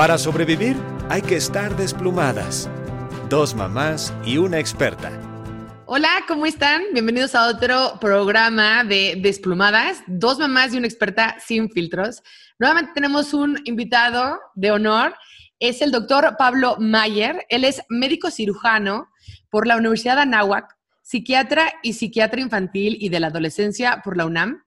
Para sobrevivir hay que estar desplumadas. Dos mamás y una experta. Hola, ¿cómo están? Bienvenidos a otro programa de Desplumadas, dos mamás y una experta sin filtros. Nuevamente tenemos un invitado de honor, es el doctor Pablo Mayer. Él es médico cirujano por la Universidad de Anáhuac, psiquiatra y psiquiatra infantil y de la adolescencia por la UNAM.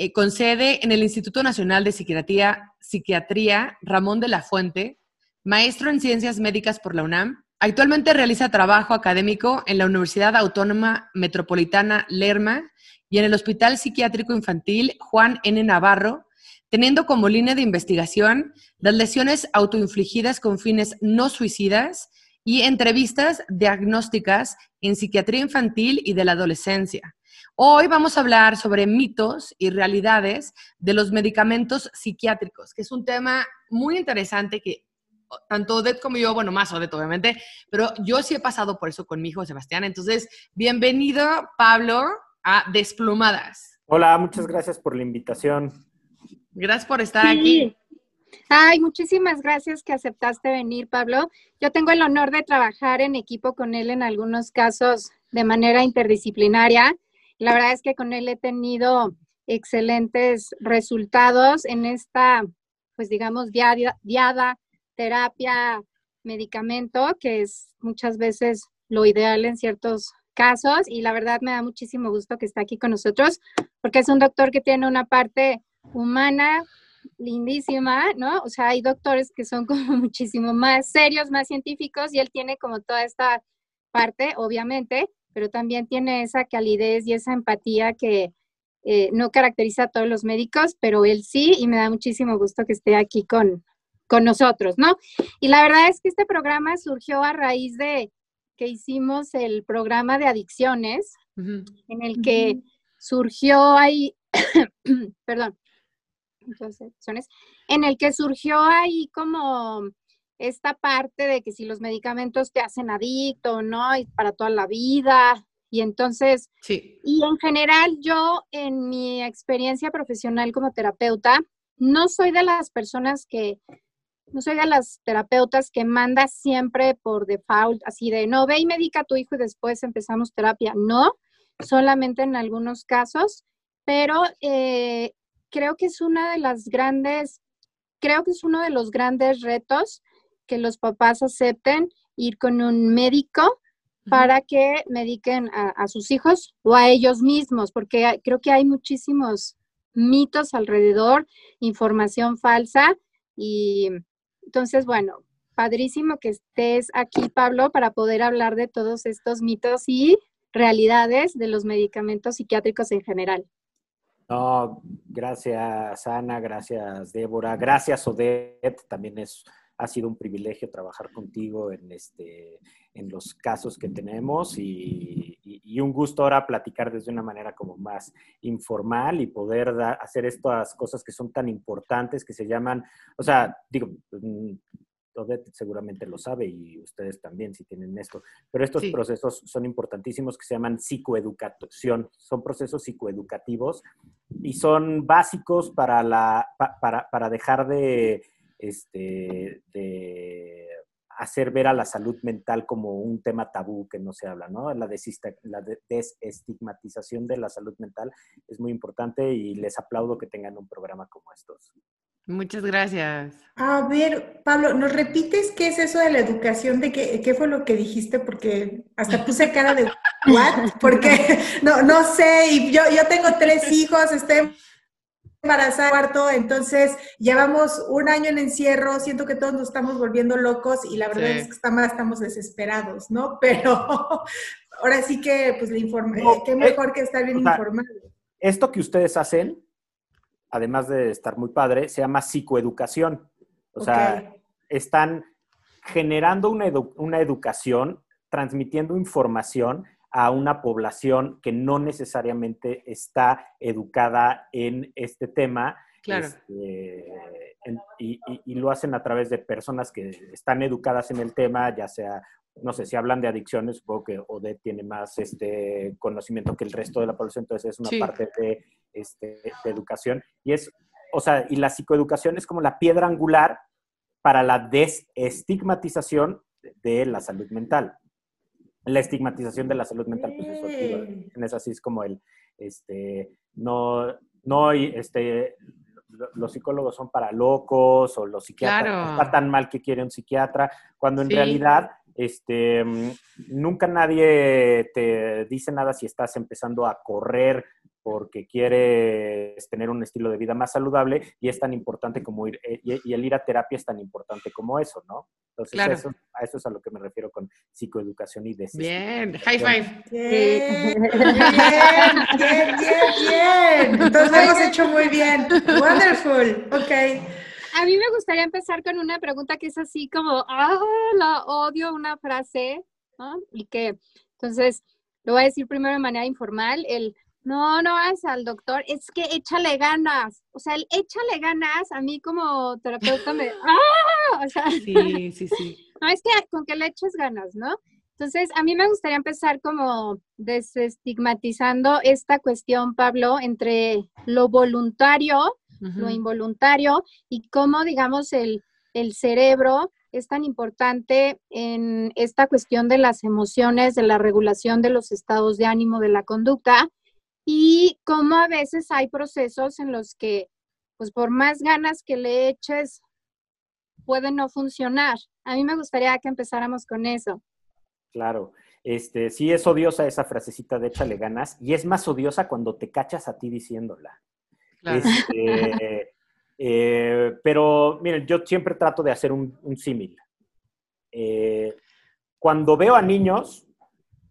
Eh, con sede en el Instituto Nacional de Psiquiatría, Psiquiatría Ramón de la Fuente, maestro en Ciencias Médicas por la UNAM. Actualmente realiza trabajo académico en la Universidad Autónoma Metropolitana Lerma y en el Hospital Psiquiátrico Infantil Juan N. Navarro, teniendo como línea de investigación las lesiones autoinfligidas con fines no suicidas y entrevistas diagnósticas en psiquiatría infantil y de la adolescencia. Hoy vamos a hablar sobre mitos y realidades de los medicamentos psiquiátricos, que es un tema muy interesante que tanto Odette como yo, bueno, más Odette obviamente, pero yo sí he pasado por eso con mi hijo Sebastián. Entonces, bienvenido Pablo a Desplumadas. Hola, muchas gracias por la invitación. Gracias por estar aquí. Ay, muchísimas gracias que aceptaste venir, Pablo. Yo tengo el honor de trabajar en equipo con él en algunos casos de manera interdisciplinaria la verdad es que con él he tenido excelentes resultados en esta, pues digamos, diada, terapia, medicamento, que es muchas veces lo ideal en ciertos casos. Y la verdad me da muchísimo gusto que esté aquí con nosotros, porque es un doctor que tiene una parte humana lindísima, ¿no? O sea, hay doctores que son como muchísimo más serios, más científicos, y él tiene como toda esta parte, obviamente, pero también tiene esa calidez y esa empatía que eh, no caracteriza a todos los médicos, pero él sí, y me da muchísimo gusto que esté aquí con, con nosotros, ¿no? Y la verdad es que este programa surgió a raíz de que hicimos el programa de adicciones, en el que surgió ahí, perdón, en el que surgió ahí como esta parte de que si los medicamentos te hacen adicto, ¿no? Y para toda la vida. Y entonces, sí. y en general yo en mi experiencia profesional como terapeuta, no soy de las personas que, no soy de las terapeutas que manda siempre por default, así de, no, ve y medica a tu hijo y después empezamos terapia. No, solamente en algunos casos, pero eh, creo que es una de las grandes, creo que es uno de los grandes retos que los papás acepten ir con un médico para que mediquen a, sus hijos o a ellos mismos, porque creo que hay muchísimos mitos alrededor, información falsa y entonces, bueno, padrísimo que estés aquí, Pablo, para poder hablar de todos estos mitos y realidades de los medicamentos psiquiátricos en general. No, gracias Ana, gracias Débora, gracias Odette, también es ha sido un privilegio trabajar contigo en, este, en los casos que tenemos y, un gusto ahora platicar desde una manera como más informal y poder hacer estas cosas que son tan importantes que se llaman, o sea, digo, mm, Odette seguramente lo sabe y ustedes también si tienen esto, pero estos procesos son importantísimos que se llaman psicoeducación, son procesos psicoeducativos y son básicos para, la, para, para dejar de este, de hacer ver a la salud mental como un tema tabú que no se habla, ¿no? La, la desestigmatización de la salud mental es muy importante y les aplaudo que tengan un programa como estos. Muchas gracias. A ver, Pablo, ¿nos repites qué es eso de la educación? ¿De qué, qué fue lo que dijiste? Porque hasta puse cara de ¿what? Porque no, no sé, y yo, yo tengo tres hijos, estoy embarazada cuarto, entonces llevamos un año en encierro, siento que todos nos estamos volviendo locos y la verdad es que estamos, estamos desesperados, ¿no? Pero ahora sí que, pues, le informe, qué eh, mejor que estar bien informado. Esto que ustedes hacen, además de estar muy padre, se llama psicoeducación. O sea, están generando una, una educación, transmitiendo información a una población que no necesariamente está educada en este tema. Este, y, lo hacen a través de personas que están educadas en el tema, ya sea, no sé, si hablan de adicciones, supongo que Odette tiene más este conocimiento que el resto de la población, entonces es una parte de, este, de educación. Y es, o sea, y la psicoeducación es como la piedra angular para la desestigmatización de la salud mental. La estigmatización de la salud mental, pues eso es así, es como el, este, no, no, este, los psicólogos son para locos o los psiquiatras está tan mal que quiere un psiquiatra, cuando en realidad este, nunca nadie te dice nada si estás empezando a correr porque quieres tener un estilo de vida más saludable y es tan importante como ir, eh, y, el ir a terapia es tan importante como eso, ¿no? Entonces, eso, a eso es a lo que me refiero con psicoeducación y Bien, high five. Bien, bien, bien, bien, Entonces, lo hemos hecho muy bien. Wonderful, ok. A mí me gustaría empezar con una pregunta que es así como, ah, la odio, una frase, ¿no? Y que, entonces, lo voy a decir primero de manera informal, el no, no vas al doctor, es que échale ganas. O sea, el échale ganas, a mí como terapeuta me... ¡Ah! O sea, sí, sí, sí. No, es que con que le eches ganas, ¿no? Entonces, a mí me gustaría empezar como desestigmatizando esta cuestión, Pablo, entre lo voluntario, lo involuntario y cómo, digamos, el, el cerebro es tan importante en esta cuestión de las emociones, de la regulación de los estados de ánimo, de la conducta, y cómo a veces hay procesos en los que, pues por más ganas que le eches, puede no funcionar. A mí me gustaría que empezáramos con eso. Claro, este, sí es odiosa esa frasecita de échale ganas y es más odiosa cuando te cachas a ti diciéndola. Este, eh, pero miren, yo siempre trato de hacer un, símil. Eh, cuando veo a niños,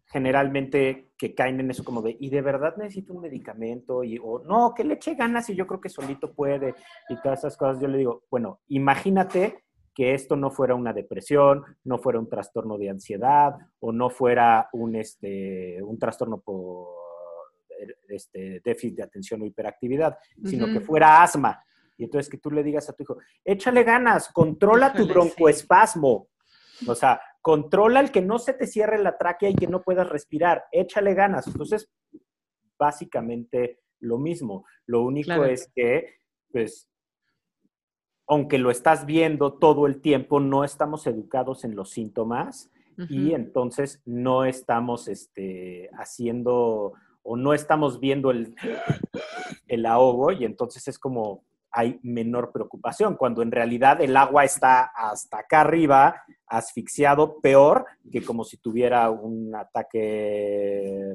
generalmente que caen en eso como de, y de verdad necesito un medicamento, y, o no, que le eche ganas y yo creo que solito puede, y todas esas cosas, yo le digo, bueno, imagínate que esto no fuera una depresión, no fuera un trastorno de ansiedad, o no fuera un, este, un trastorno por este, déficit de atención o hiperactividad, sino que fuera asma. Y entonces que tú le digas a tu hijo, échale ganas, controla tu broncoespasmo. O sea, controla el que no se te cierre la tráquea y que no puedas respirar, échale ganas. Entonces, básicamente lo mismo. Lo único es que, pues, aunque lo estás viendo todo el tiempo, no estamos educados en los síntomas y entonces no estamos este, haciendo o no estamos viendo el, el ahogo y entonces es como hay menor preocupación, cuando en realidad el agua está hasta acá arriba, asfixiado, peor que como si tuviera un ataque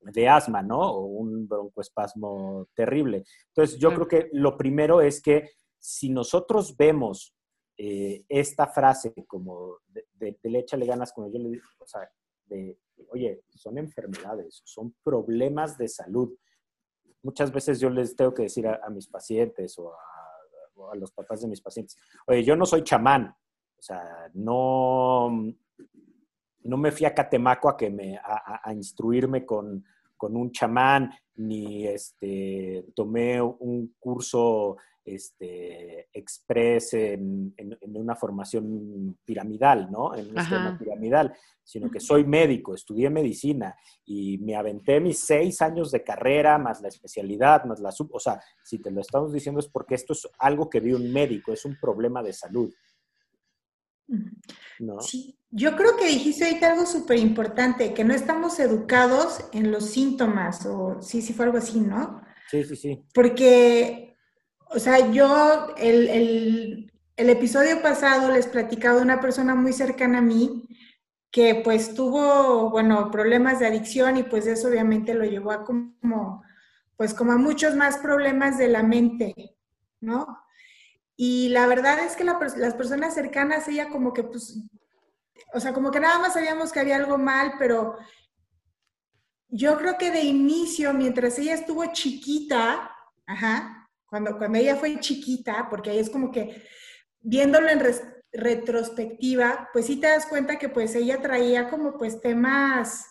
de asma, ¿no? O un broncoespasmo terrible. Entonces, yo creo que lo primero es que si nosotros vemos eh, esta frase como de, de, de échale ganas, como yo le digo, o sea, de, oye, son enfermedades, son problemas de salud muchas veces yo les tengo que decir a, mis pacientes o a, los papás de mis pacientes, oye, yo no soy chamán, o sea, no, no me fui a Catemaco a, que me, a, instruirme con, con, un chamán, ni este, tomé un curso este, express en, una formación piramidal, ¿no? En un esquema piramidal, sino que soy médico, estudié medicina y me aventé mis seis años de carrera, más la especialidad, más la sub, o sea, si te lo estamos diciendo es porque esto es algo que vio un médico, es un problema de salud. ¿No? Sí, yo creo que dijiste ahorita algo súper importante, que no estamos educados en los síntomas, o sí, sí fue algo así, ¿no? Sí, sí, sí. Porque o sea, yo el, episodio pasado les platicaba de una persona muy cercana a mí que pues tuvo, bueno, problemas de adicción y pues eso obviamente lo llevó a como, pues como a muchos más problemas de la mente, ¿no? Y la verdad es que las personas cercanas, ella como que pues, o sea, como que nada más sabíamos que había algo mal, pero yo creo que de inicio, mientras ella estuvo chiquita, ajá, cuando, cuando ella fue chiquita, porque ahí es como que viéndolo en retrospectiva, pues sí te das cuenta que pues ella traía como pues temas,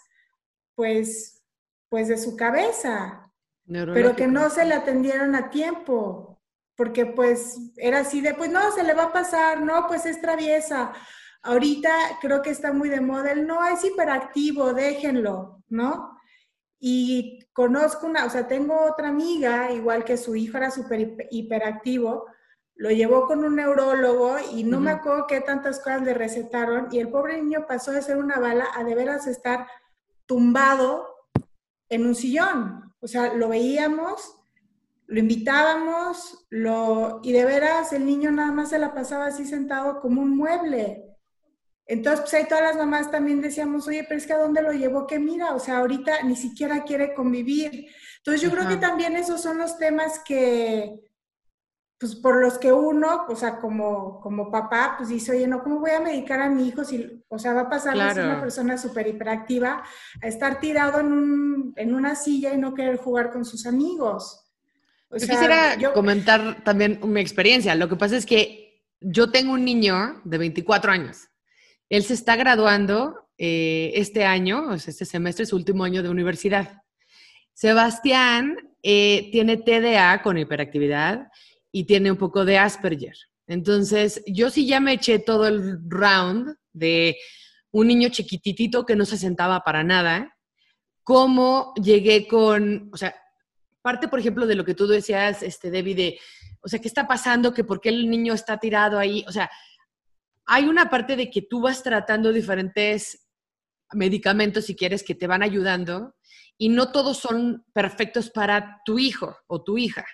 pues, pues de su cabeza, pero que no se le atendieron a tiempo, porque pues era así de, pues no, se le va a pasar, no, pues es traviesa. Ahorita creo que está muy de moda el no es hiperactivo, déjenlo, ¿no? Y conozco una, o sea, tengo otra amiga, igual que su hijo era súper hiperactivo, lo llevó con un neurólogo y no me acuerdo qué tantas cosas le recetaron y el pobre niño pasó de ser una bala a de veras estar tumbado en un sillón. O sea, lo veíamos, lo invitábamos, lo, y de veras el niño nada más se la pasaba así sentado como un mueble. Entonces, pues ahí todas las mamás también decíamos, oye, pero es que a dónde lo llevó, que mira, o sea, ahorita ni siquiera quiere convivir. Entonces, yo creo que también esos son los temas que, pues por los que uno, o sea, como, como papá, pues dice, oye, no, ¿cómo voy a medicar a mi hijo si, o sea, va a pasar de ser una persona súper hiperactiva a estar tirado en, un, en una silla y no querer jugar con sus amigos? yo quisiera comentar también mi experiencia. Lo que pasa es que yo tengo un niño de 24 años. Él se está graduando eh, este año, este semestre, su último año de universidad. Sebastián eh, tiene TDA con hiperactividad y tiene un poco de Asperger. Entonces, yo sí ya me eché todo el round de un niño chiquititito que no se sentaba para nada, cómo llegué con, o sea, parte, por ejemplo, de lo que tú decías, este, Debbie, de, o sea, ¿qué está pasando? ¿Que por qué el niño está tirado ahí? O sea, hay una parte de que tú vas tratando diferentes medicamentos, si quieres, que te van ayudando, y no todos son perfectos para tu hijo o tu hija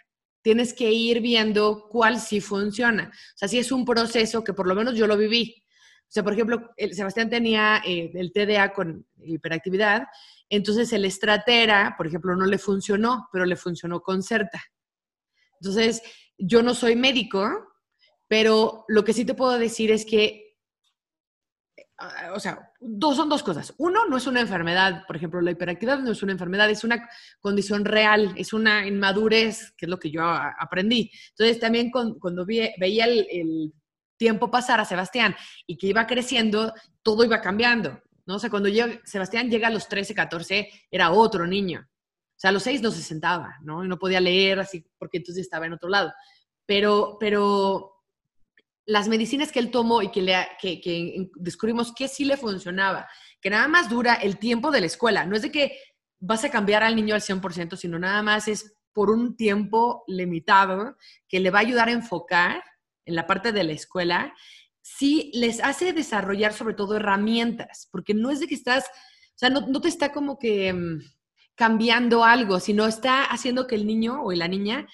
tienes que ir viendo cuál sí funciona. O sea, si es un proceso que por lo menos yo lo viví. O sea, por ejemplo, el Sebastián tenía eh, el TDA con hiperactividad, entonces el estratera, por ejemplo, no le funcionó, pero le funcionó con CERTA. Entonces, yo no soy médico, pero lo que sí te puedo decir es que Ah, o sea, dos, son dos cosas. Uno, no es una enfermedad, por ejemplo, la hiperactividad no es una enfermedad, es una condición real, es una inmadurez, que es lo que yo aprendí. Entonces, también cuando veía el, tiempo pasar a Sebastián y que iba creciendo, todo iba cambiando. ¿no? O sea, cuando Sebastián llega a los 13, 14, era otro niño. O sea, a los 6 no se sentaba, ¿no? Y no podía leer así porque entonces estaba en otro lado. Pero, pero las medicinas que él tomó y que, le, descubrimos que sí le funcionaba, que nada más dura el tiempo de la escuela, no es de que vas a cambiar al niño al 100%, sino nada más es por un tiempo limitado que le va a ayudar a enfocar en la parte de la escuela, sí les hace desarrollar sobre todo herramientas, porque no es de que estás, o sea, no, no te está como que mm, cambiando algo, sino está haciendo que el niño o la niña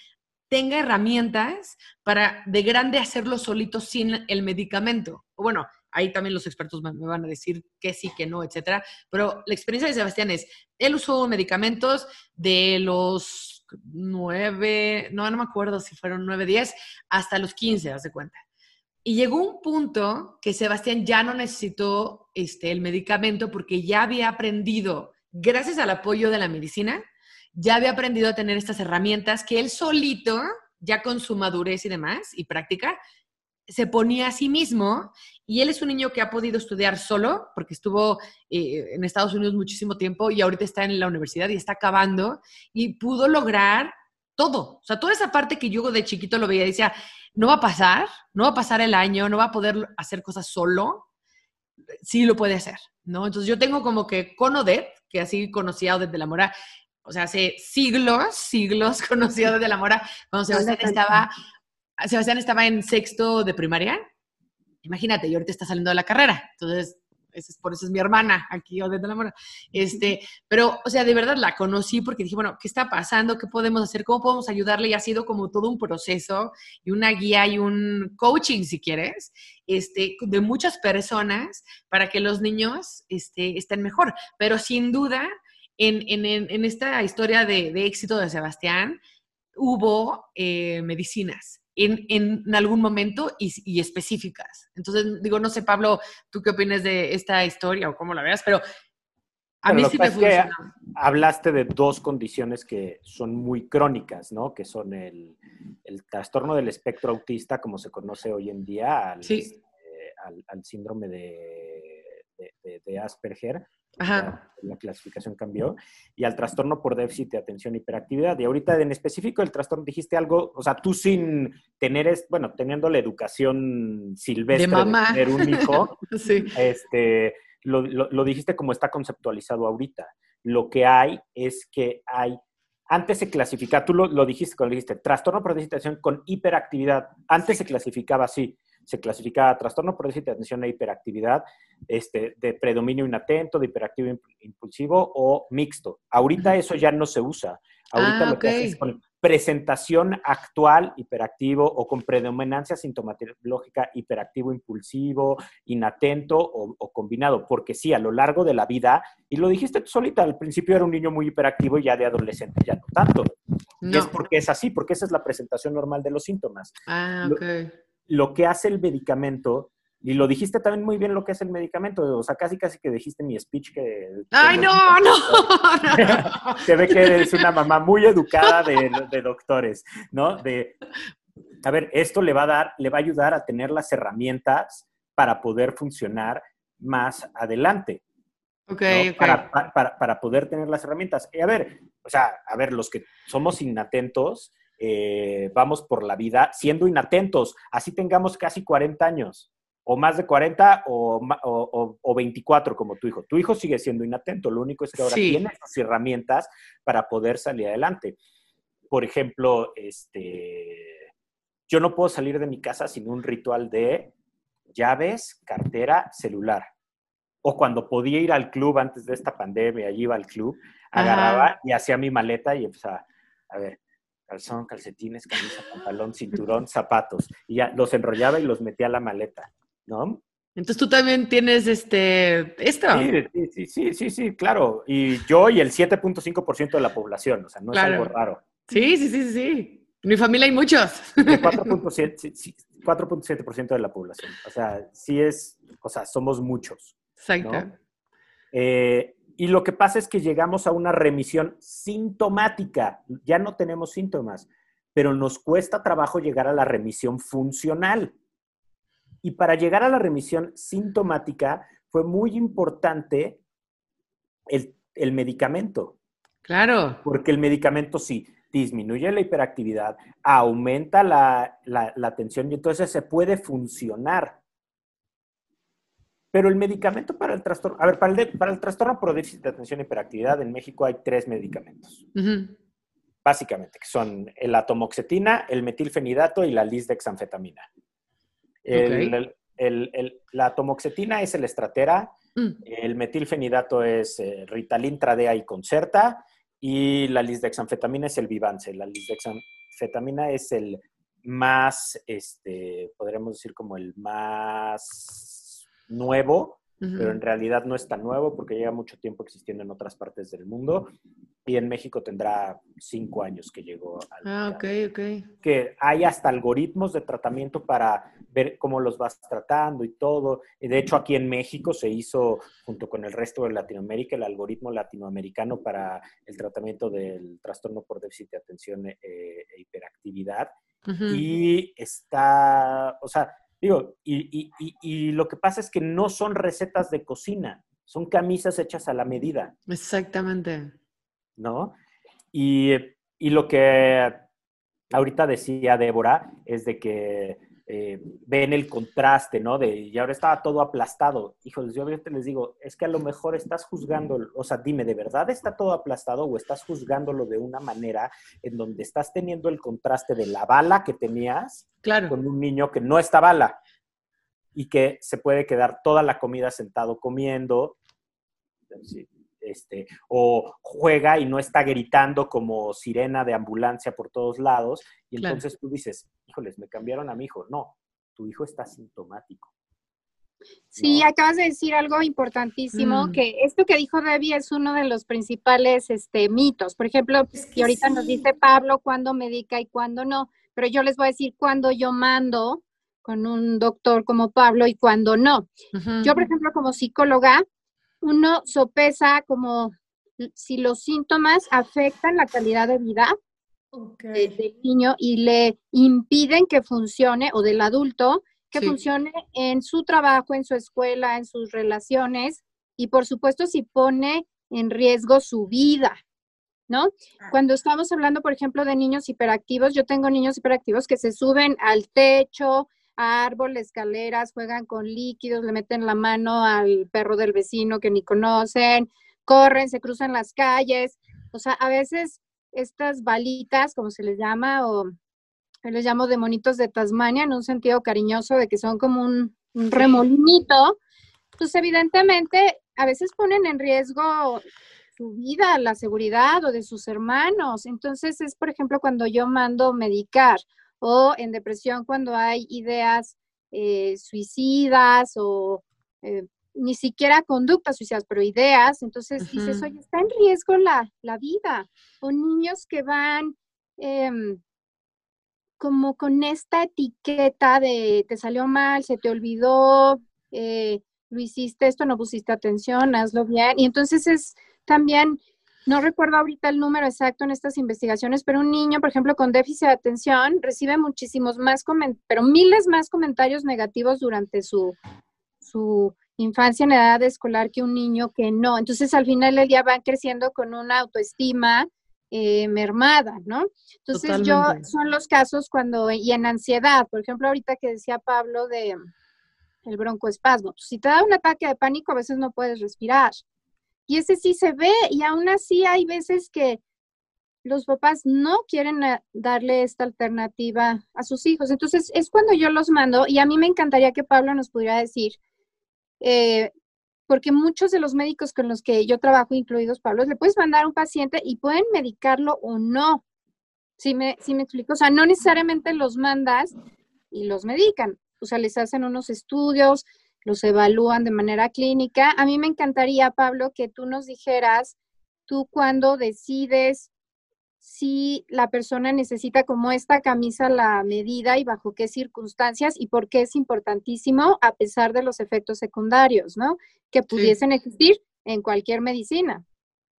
tenga herramientas para de grande hacerlo solito sin el medicamento. Bueno, ahí también los expertos me van a decir que sí, que no, etcétera. Pero la experiencia de Sebastián es, él usó medicamentos de los nueve, no, no me acuerdo si fueron nueve, diez, hasta los quince, haz de cuenta. Y llegó un punto que Sebastián ya no necesitó este, el medicamento porque ya había aprendido, gracias al apoyo de la medicina, ya había aprendido a tener estas herramientas que él solito, ya con su madurez y demás, y práctica, se ponía a sí mismo y él es un niño que ha podido estudiar solo porque estuvo eh, en Estados Unidos muchísimo tiempo y ahorita está en la universidad y está acabando y pudo lograr todo. O sea, toda esa parte que yo de chiquito lo veía y decía, no va a pasar, no va a pasar el año, no va a poder hacer cosas solo, sí lo puede hacer, ¿no? Entonces yo tengo como que con Odette, que así conocía a Odette de la Mora, o sea, hace siglos, siglos conocido desde la mora, cuando Sebastián estaba, Sebastián estaba en sexto de primaria. Imagínate, y ahorita está saliendo de la carrera. Entonces, es, por eso es mi hermana aquí, o desde la mora. Este, pero, o sea, de verdad la conocí porque dije, bueno, ¿qué está pasando? ¿Qué podemos hacer? ¿Cómo podemos ayudarle? Y ha sido como todo un proceso y una guía y un coaching, si quieres, este, de muchas personas para que los niños este, estén mejor. Pero sin duda, en, esta historia de, éxito de Sebastián hubo eh, medicinas en, algún momento y, específicas. Entonces, digo, no sé, Pablo, ¿tú qué opinas de esta historia o cómo la veas? Pero a mí sí me funcionó. Hablaste de dos condiciones que son muy crónicas, ¿no? Que son el, trastorno del espectro autista, como se conoce hoy en día, al, este, síndrome de Asperger, Ajá. La, clasificación cambió, y al trastorno por déficit de atención y hiperactividad. Y ahorita en específico el trastorno dijiste algo, o sea, tú sin tener, es, bueno, teniendo la educación silvestre de, mamá. tener un hijo, este, lo, lo, dijiste como está conceptualizado ahorita. Lo que hay es que hay Antes se clasificaba, tú lo, lo dijiste cuando dijiste, trastorno por déficit de atención con hiperactividad. Antes se clasificaba así, se clasificaba trastorno por déficit de atención e hiperactividad, este, de predominio inatento, de hiperactivo impulsivo o mixto. Ahorita eso ya no se usa. Ahorita Ah, lo que haces es con presentación actual hiperactivo o con predominancia sintomatológica hiperactivo impulsivo, inatento o, o combinado, porque sí, a lo largo de la vida, y lo dijiste tú solita, al principio era un niño muy hiperactivo y ya de adolescente ya no tanto. Y es porque es así, porque esa es la presentación normal de los síntomas. Ah, lo- ok. Lo que hace el medicamento, y lo dijiste también muy bien lo que es el medicamento, o sea, casi casi que dijiste mi speech que... Ay, no, no, no. Se ve que eres una mamá muy educada de, de doctores, ¿no? De, a ver, esto le va a dar, le va a ayudar a tener las herramientas para poder funcionar más adelante. Ok, ¿no? ok. Para, pa- para, para poder tener las herramientas. Y a ver, o sea, a ver, los que somos inatentos, eh, vamos por la vida siendo inatentos, así tengamos casi 40 años, o más de 40 o, o- o- o 24 como tu hijo. Tu hijo sigue siendo inatento, lo único es que ahora Sí. tiene las herramientas para poder salir adelante. Por ejemplo, este, yo no puedo salir de mi casa sin un ritual de llaves, cartera, celular. O cuando podía ir al club antes de esta pandemia, allí iba al club, Ajá. agarraba y hacía mi maleta y empezaba, a ver, calzón, calcetines, camisa, pantalón, cinturón, zapatos. Y ya los enrollaba y los metía a la maleta, ¿no? Entonces tú también tienes este, esto. Sí, sí, sí, sí, sí, claro. Y yo y el 7.5% de la población, o sea, no Claro. es algo raro. Sí, sí, sí, sí. En mi familia hay muchos. El 4.7% sí, sí, 4.7% de la población. O sea, sí es, o sea, somos muchos. Exacto. ¿no? Eh, y lo que pasa es que llegamos a una remisión sintomática. Ya no tenemos síntomas, pero nos cuesta trabajo llegar a la remisión funcional. Y para llegar a la remisión sintomática fue muy importante el, el medicamento, Claro. porque el medicamento sí disminuye la hiperactividad, aumenta la, la, la tensión y entonces se puede funcionar. Pero el medicamento para el trastorno, a ver, para el, de- para el trastorno por déficit de atención e hiperactividad en México hay tres medicamentos, básicamente, que son el atomoxetina, el metilfenidato y la lisdexanfetamina. El, Ok. el- el- el- la atomoxetina es el estratera, Mm. el metilfenidato es eh, Ritalin, Tradea y Concerta. Y la lisdexanfetamina es el Vivance. La lisdexanfetamina es el más, este, podríamos decir como el más nuevo, Ujú. pero en realidad no es tan nuevo porque lleva mucho tiempo existiendo en otras partes del mundo. Y en México tendrá cinco años que llegó al Ah, ok, ok. que hay hasta algoritmos de tratamiento para ver cómo los vas tratando y todo. De hecho, aquí en México se hizo, junto con el resto de Latinoamérica, el algoritmo latinoamericano para el tratamiento del trastorno por déficit de atención eh, e hiperactividad. Ujú. Y está, o sea, digo, y, y- y- lo que pasa es que no son recetas de cocina, son camisas hechas a la medida. Exactamente. ¿no? Y, y lo que ahorita decía Débora es de que eh, ven el contraste, ¿no? De, y ahora estaba todo aplastado. Híjoles, yo ahorita les digo, es que a lo mejor estás juzgando, o sea, dime, ¿de verdad está todo aplastado o estás juzgándolo de una manera en donde estás teniendo el contraste de la bala que tenías Claro. con un niño que no está bala y que se puede quedar toda la comida sentado comiendo, sí, este, o juega y no está gritando como sirena de ambulancia por todos lados, y Claro. entonces tú dices, híjoles, me cambiaron a mi hijo. No, tu hijo está sintomático. Sí, ¿no? acabas de decir algo importantísimo, Mm. que esto que dijo Debbie es uno de los principales este, mitos. Por ejemplo, Es que y ahorita nos dice Pablo cuándo medica y cuándo no, pero yo les voy a decir cuándo yo mando con un doctor como Pablo y cuándo no. Yo, por ejemplo, como psicóloga, uno sopesa como si los síntomas afectan la calidad de vida De- del niño y le impiden que funcione, o del adulto, que Sí. funcione en su trabajo, en su escuela, en sus relaciones, y por supuesto si pone en riesgo su vida, ¿no? Ah. Cuando estamos hablando, por ejemplo, de niños hiperactivos, yo tengo niños hiperactivos que se suben al techo, a árboles, escaleras, juegan con líquidos, le meten la mano al perro del vecino que ni conocen, corren, se cruzan las calles. O sea, a veces estas balitas, como se les llama, o yo les llamo de monitos de Tasmania, en un sentido cariñoso de que son como un, un remolinito, pues evidentemente a veces ponen en riesgo su vida, la seguridad o de sus hermanos. Entonces es, por ejemplo, cuando yo mando medicar o en depresión cuando hay ideas eh, suicidas o eh, ni siquiera conductas suicidas, pero ideas. Entonces dices, oye, está en riesgo la, la vida. O niños que van em, como con esta etiqueta de te salió mal, se te olvidó, eh, lo hiciste esto, no pusiste atención, hazlo bien. Y entonces es también, no recuerdo ahorita el número exacto en estas investigaciones, pero un niño, por ejemplo, con déficit de atención recibe muchísimos más, pero miles más comentarios negativos durante su, su infancia en edad escolar que un niño que no. Entonces, al final del día van creciendo con una autoestima eh, mermada, ¿no? Entonces, yo, son los casos cuando, y en ansiedad, por ejemplo, ahorita que decía Pablo de el broncoespasmo, pues, si te da un ataque de pánico, a veces no puedes respirar. Y ese sí se ve, y aún así hay veces que los papás no quieren eh, darle esta alternativa a sus hijos. Entonces es cuando yo los mando, y a mí me encantaría que Pablo nos pudiera decir, eh, porque muchos de los médicos con los que yo trabajo, incluidos Pablo, le puedes mandar a un paciente y pueden medicarlo o no. Si me, si me explico, o sea, no necesariamente los mandas y los medican, o sea, les hacen unos estudios, los evalúan de manera clínica. A mí me encantaría, Pablo, que tú nos dijeras, tú cuando decides si la persona necesita como esta camisa la medida y bajo qué circunstancias y por qué es importantísimo a pesar de los efectos secundarios, ¿no? Que pudiesen existir en cualquier medicina.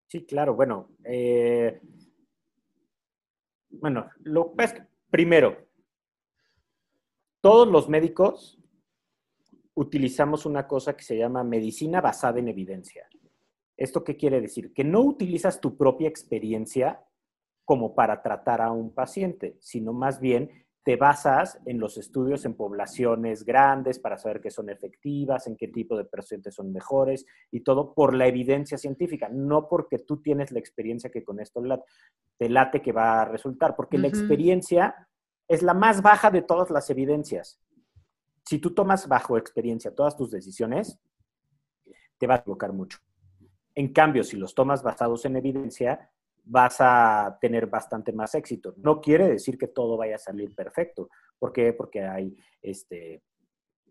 Sí, claro, bueno, eh, bueno, lo es primero, todos los médicos utilizamos una cosa que se llama medicina basada en evidencia. ¿Esto qué quiere decir? Que no utilizas tu propia experiencia como para tratar a un paciente, sino más bien te basas en los estudios en poblaciones grandes para saber qué son efectivas, en qué tipo de pacientes son mejores y todo por la evidencia científica, no porque tú tienes la experiencia que con esto te late que va a resultar, porque la experiencia es la más baja de todas las evidencias si tú tomas bajo experiencia todas tus decisiones, te va a equivocar mucho. En cambio, si los tomas basados en evidencia, vas a tener bastante más éxito. No quiere decir que todo vaya a salir perfecto. ¿Por qué? Porque hay este,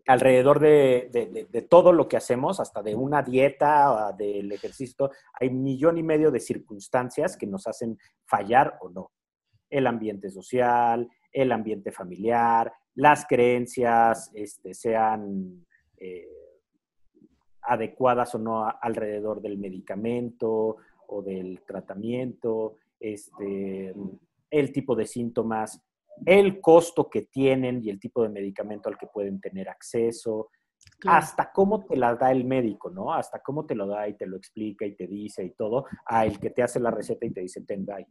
alrededor de, de, todo lo que hacemos, hasta de una dieta, del ejercicio, hay un millón y medio de circunstancias que nos hacen fallar o no. El ambiente social, el ambiente familiar, las creencias este, sean eh, adecuadas o no alrededor del medicamento o del tratamiento, este, el tipo de síntomas, el costo que tienen y el tipo de medicamento al que pueden tener acceso, hasta cómo te la da el médico, ¿no? Hasta cómo te lo da y te lo explica y te dice y todo, a el que te hace la receta y te dice, ten, ahí.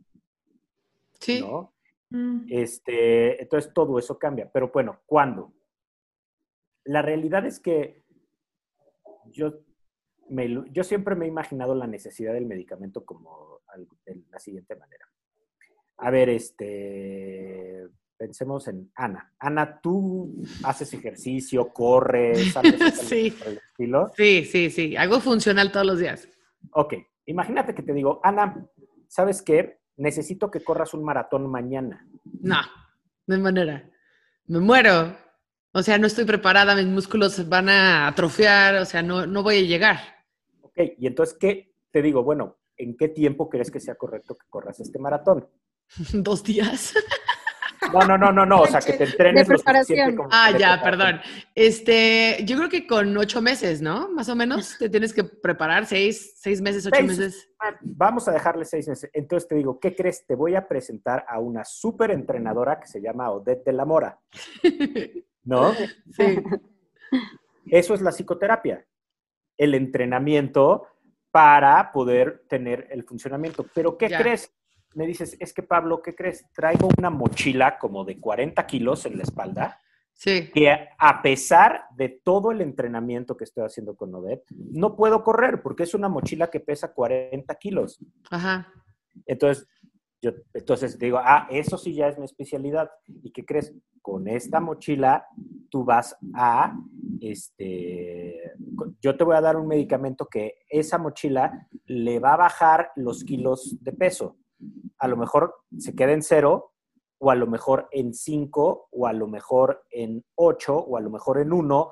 Sí. ¿no? Mm. Este, entonces todo eso cambia. Pero bueno, ¿cuándo? La realidad es que yo, yo siempre me he imaginado la necesidad del medicamento como de la siguiente manera. A ver, este, pensemos en Ana. Ana, ¿tú haces ejercicio, corres, sí. Sí, sí, sí. Hago funcional todos los días. Ok. Imagínate que te digo, Ana, ¿sabes qué? necesito que corras un maratón mañana. No, no hay manera. Me muero. O sea, no estoy preparada, mis músculos van a atrofiar, o sea, no, no voy a llegar. Ok, y entonces, ¿qué? Te digo, bueno, ¿en qué tiempo crees que sea correcto que corras este maratón? Dos días. No, no, no, no, no, o sea, que te entrenes. De preparación. ah, ya, perdón. Este, yo creo que con ocho meses, ¿no? Más o menos, te tienes que preparar seis, seis meses, ocho meses. Vamos a dejarle seis meses. Entonces te digo, ¿qué crees? Te voy a presentar a una súper entrenadora que se llama Odette de la Mora. ¿No? Sí. Eso es la psicoterapia. El entrenamiento para poder tener el funcionamiento. Pero ¿qué crees? me dices, es que Pablo, ¿qué crees? Traigo una mochila como de 40 kilos en la espalda. Sí. Que a pesar de todo el entrenamiento que estoy haciendo con Odette, no puedo correr porque es una mochila que pesa 40 kilos. Ajá. Entonces, yo entonces digo, ah, eso sí ya es mi especialidad. ¿Y qué crees? Con esta mochila tú vas a, este, yo te voy a dar un medicamento que esa mochila le va a bajar los kilos de peso. A lo mejor se queda en cero, o a lo mejor en cinco, o a lo mejor en ocho, o a lo mejor en uno,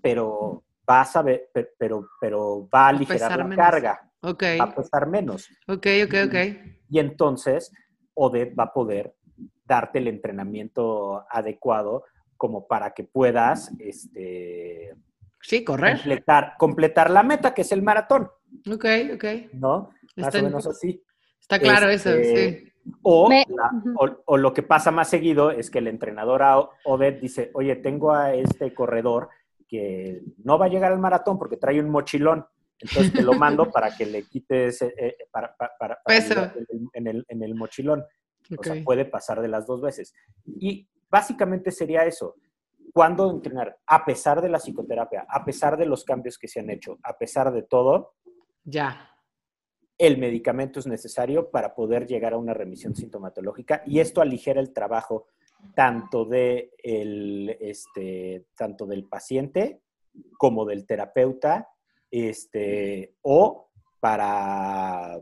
pero vas a ver, pero, pero va a aligerar la carga. Okay. Va a pesar menos. Ok, ok, ok. Y entonces, ODET va a poder darte el entrenamiento adecuado como para que puedas este, sí, correr. Completar, completar la meta, que es el maratón. Ok, ok. ¿No? Más o menos así. Está claro eso, este, sí. O, o, lo que pasa más seguido es que el entrenador ODET dice, oye, tengo a este corredor que no va a llegar al maratón porque trae un mochilón. Entonces te lo mando para que le quites eh, eh, para, para, en, el, en, el, mochilón. O sea, puede pasar de las dos veces. Y básicamente sería eso. ¿Cuándo entrenar? A pesar de la psicoterapia, a pesar de los cambios que se han hecho, a pesar de todo. Ya. El medicamento es necesario para poder llegar a una remisión sintomatológica y esto aligera el trabajo tanto, de el, este, tanto del paciente como del terapeuta este, o para,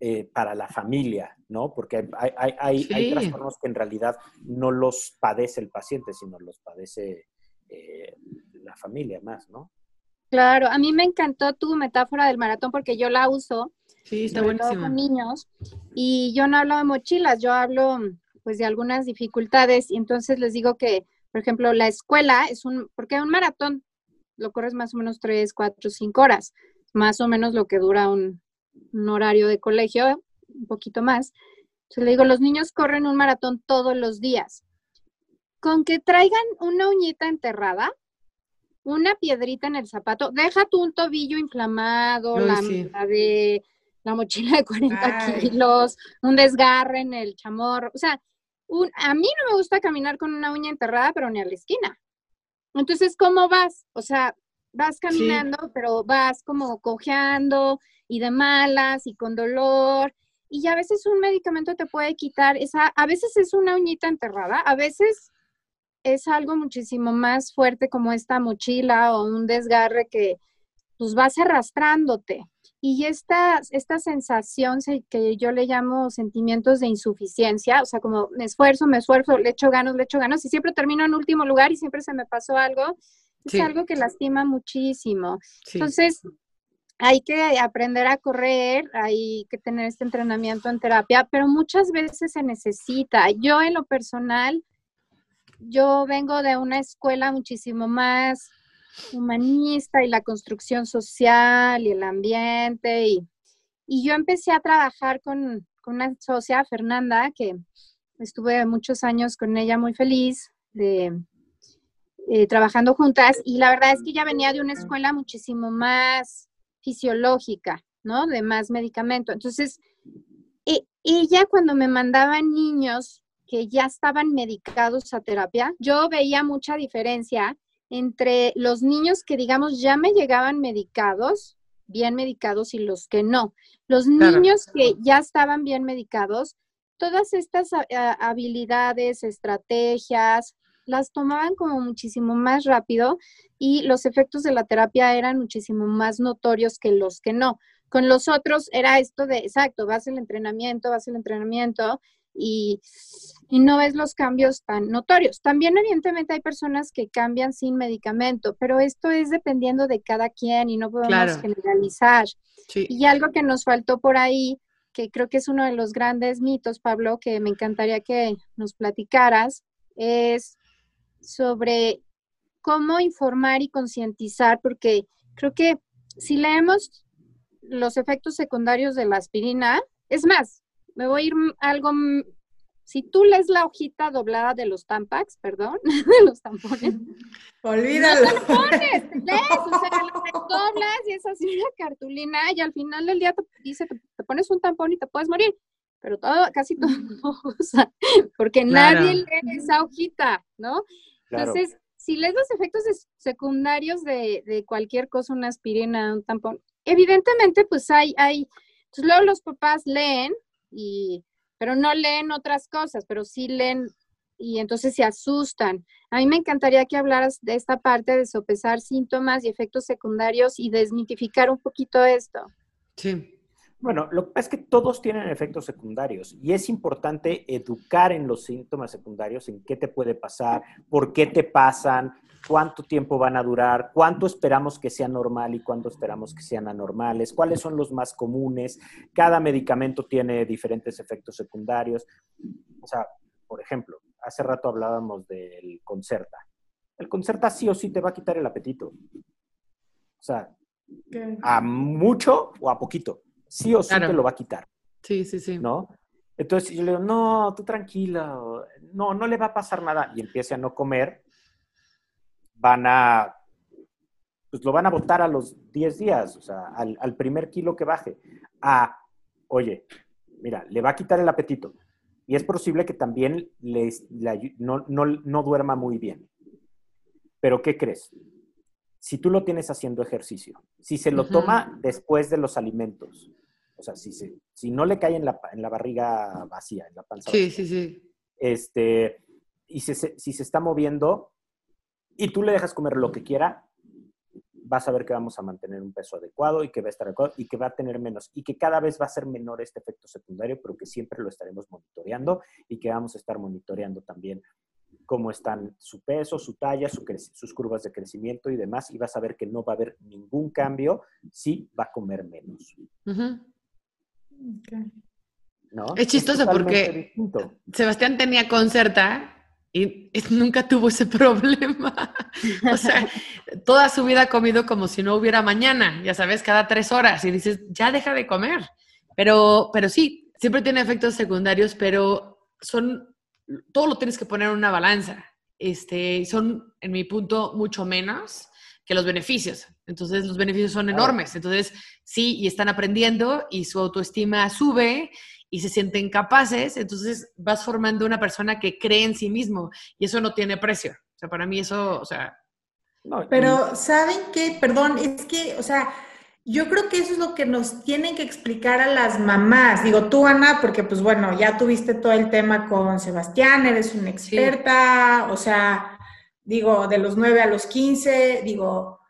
eh, para la familia, ¿no? Porque hay, hay, hay, trastornos que en realidad no los padece el paciente, sino los padece eh, la familia más, ¿no? Claro, a mí me encantó tu metáfora del maratón porque yo la uso. Sí, está con niños. Y yo no hablo de mochilas, yo hablo pues de algunas dificultades y entonces les digo que, por ejemplo, la escuela es un, porque un maratón lo corres más o menos tres, cuatro, cinco horas, más o menos lo que dura un, horario de colegio, un poquito más. Entonces le digo, los niños corren un maratón todos los días. Con que traigan una uñita enterrada, una piedrita en el zapato, deja tú un tobillo inflamado, la, de la mochila de 40 kilos, un desgarre en el chamorro. O sea, a mí no me gusta caminar con una uña enterrada, pero ni a la esquina. Entonces, ¿cómo vas? O sea, vas caminando, pero vas como cojeando y de malas y con dolor. Y a veces un medicamento te puede quitar esa, a veces es una uñita enterrada, a veces es algo muchísimo más fuerte como esta mochila o un desgarre que pues vas arrastrándote. Y esta, esta sensación que yo le llamo sentimientos de insuficiencia, o sea, como me esfuerzo, me esfuerzo, le echo ganas, le echo ganas y siempre termino en último lugar y siempre se me pasó algo, es algo que lastima muchísimo. Entonces, hay que aprender a correr, hay que tener este entrenamiento en terapia, pero muchas veces se necesita. Yo en lo personal, yo vengo de una escuela muchísimo más humanista y la construcción social y el ambiente. Y, y yo empecé a trabajar con, con, una socia, Fernanda, que estuve muchos años con ella muy feliz, de, eh, trabajando juntas. Y la verdad es que ella venía de una escuela muchísimo más fisiológica, ¿no? De más medicamento. Entonces, e, ella cuando me mandaba niños que ya estaban medicados a terapia, yo veía mucha diferencia entre los niños que, digamos, ya me llegaban medicados, bien medicados, y los que no. Los niños que ya estaban bien medicados, todas estas habilidades, estrategias, las tomaban como muchísimo más rápido y los efectos de la terapia eran muchísimo más notorios que los que no. Con los otros era esto de, exacto, vas el entrenamiento, vas el entrenamiento y, no ves los cambios tan notorios. También evidentemente hay personas que cambian sin medicamento, pero esto es dependiendo de cada quien y no podemos generalizar. Y algo que nos faltó por ahí, que creo que es uno de los grandes mitos, Pablo, que me encantaría que nos platicaras, es sobre cómo informar y concientizar, porque creo que si leemos los efectos secundarios de la aspirina, es más, me voy a ir algo, si tú lees la hojita doblada de los Tampax, perdón, de los tampones. Olvídalo. Los tampones, lees, o sea, los doblas y es así una cartulina y al final del día te dice, te, te pones un tampón y te puedes morir. Pero todo, casi todo porque nadie lee esa hojita, ¿no? Entonces, si lees los efectos secundarios de, de, cualquier cosa, una aspirina, un tampón, evidentemente, pues hay, hay, pues luego los papás leen y, pero no leen otras cosas, pero sí leen y entonces se asustan. A mí me encantaría que hablaras de esta parte de sopesar síntomas y efectos secundarios y desmitificar un poquito esto. Sí. Bueno, lo que pasa es que todos tienen efectos secundarios y es importante educar en los síntomas secundarios, en qué te puede pasar, por qué te pasan, cuánto tiempo van a durar, cuánto esperamos que sea normal y cuánto esperamos que sean anormales, cuáles son los más comunes. Cada medicamento tiene diferentes efectos secundarios. O sea, por ejemplo, hace rato hablábamos del Concerta. El Concerta sí o sí te va a quitar el apetito. O sea, a mucho o a poquito sí o sí te lo va a quitar. Sí, sí, sí. ¿No? Entonces yo le digo, no, tú tranquila, no, no le va a pasar nada. Y empiece a no comer, van a, pues lo van a botar a los 10 días, o sea, al, primer kilo que baje. Ah, oye, mira, le va a quitar el apetito. Y es posible que también les, no, no duerma muy bien. Pero ¿qué crees? Si tú lo tienes haciendo ejercicio, si se lo toma después de los alimentos, o sea, si, si no le cae en la, en la barriga vacía, en la panza. Sí, sí, sí. Este, y si se está moviendo y tú le dejas comer lo que quiera, vas a ver que vamos a mantener un peso adecuado y que va a estar adecuado y que va a tener menos y que cada vez va a ser menor este efecto secundario, pero que siempre lo estaremos monitoreando y que vamos a estar monitoreando también cómo están su peso, su talla, sus curvas de crecimiento y demás, y vas a ver que no va a haber ningún cambio si va a comer menos. Es chistoso porque Sebastián tenía concerta y nunca tuvo ese problema. o sea, toda su vida ha comido como si no hubiera mañana, ya sabes, cada tres horas y dices, ya deja de comer. Pero, pero sí, siempre tiene efectos secundarios, pero son todo lo tienes que poner en una balanza. Este, son, en mi punto, mucho menos que los beneficios. Entonces, los beneficios son enormes. Entonces, sí, y están aprendiendo y su autoestima sube y se sienten capaces. Entonces, vas formando una persona que cree en sí mismo y eso no tiene precio. O sea, para mí eso, o sea... Pero, ¿saben qué? Perdón, es que, o sea, yo creo que eso es lo que nos tienen que explicar a las mamás. Digo, tú, Ana, porque pues bueno, ya tuviste todo el tema con Sebastián, eres una experta, o sea, digo, de los 9 a los 15, digo,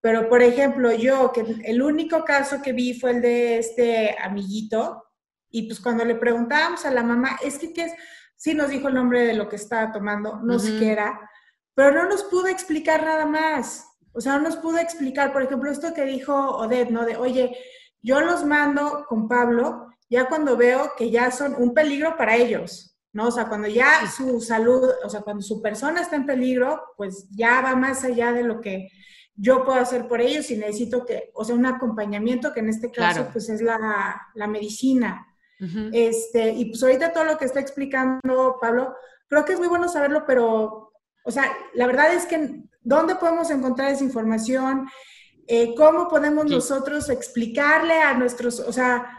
pero por ejemplo, yo, que el único caso que vi fue el de este amiguito, y pues cuando le preguntábamos a la mamá, es que, ¿qué es? Sí nos dijo el nombre de lo que estaba tomando, no sé qué era, pero no nos pudo explicar nada más. O sea, no nos pudo explicar, por ejemplo, esto que dijo Odette, ¿no? De, oye, yo los mando con Pablo ya cuando veo que ya son un peligro para ellos, ¿no? O sea, cuando ya su salud, o sea, cuando su persona está en peligro, pues ya va más allá de lo que yo puedo hacer por ellos y necesito que, o sea, un acompañamiento que en este caso, pues es la, la medicina. Este, y pues ahorita todo lo que está explicando Pablo, creo que es muy bueno saberlo, pero, o sea, la verdad es que ¿Dónde podemos encontrar esa información? Eh, ¿Cómo podemos nosotros explicarle a nuestros, o sea,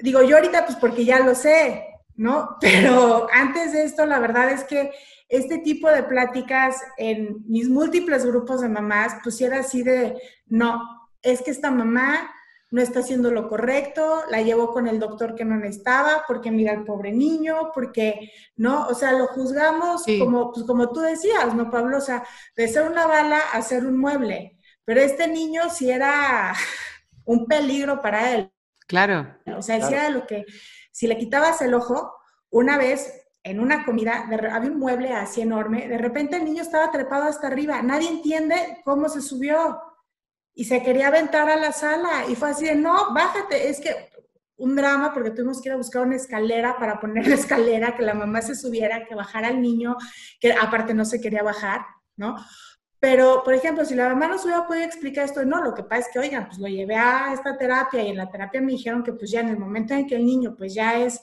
digo yo ahorita pues porque ya lo sé, ¿no? Pero antes de esto, la verdad es que este tipo de pláticas en mis múltiples grupos de mamás, pues era así de, no, es que esta mamá no está haciendo lo correcto, la llevó con el doctor que no necesitaba, porque mira al pobre niño, porque, ¿no? O sea, lo juzgamos como, pues, como tú decías, ¿no, Pablo? O sea, de ser una bala a ser un mueble. Pero este niño sí era un peligro para él. Claro. O sea, decía lo que, si le quitabas el ojo, una vez en una comida, había un mueble así enorme, de repente el niño estaba trepado hasta arriba, nadie entiende cómo se subió y se quería aventar a la sala y fue así de, no, bájate, es que un drama porque tuvimos que ir a buscar una escalera para poner la escalera, que la mamá se subiera, que bajara el niño, que aparte no se quería bajar, ¿no? Pero, por ejemplo, si la mamá no se hubiera podido explicar esto, no, lo que pasa es que, oigan, pues lo llevé a esta terapia y en la terapia me dijeron que pues ya en el momento en que el niño pues ya es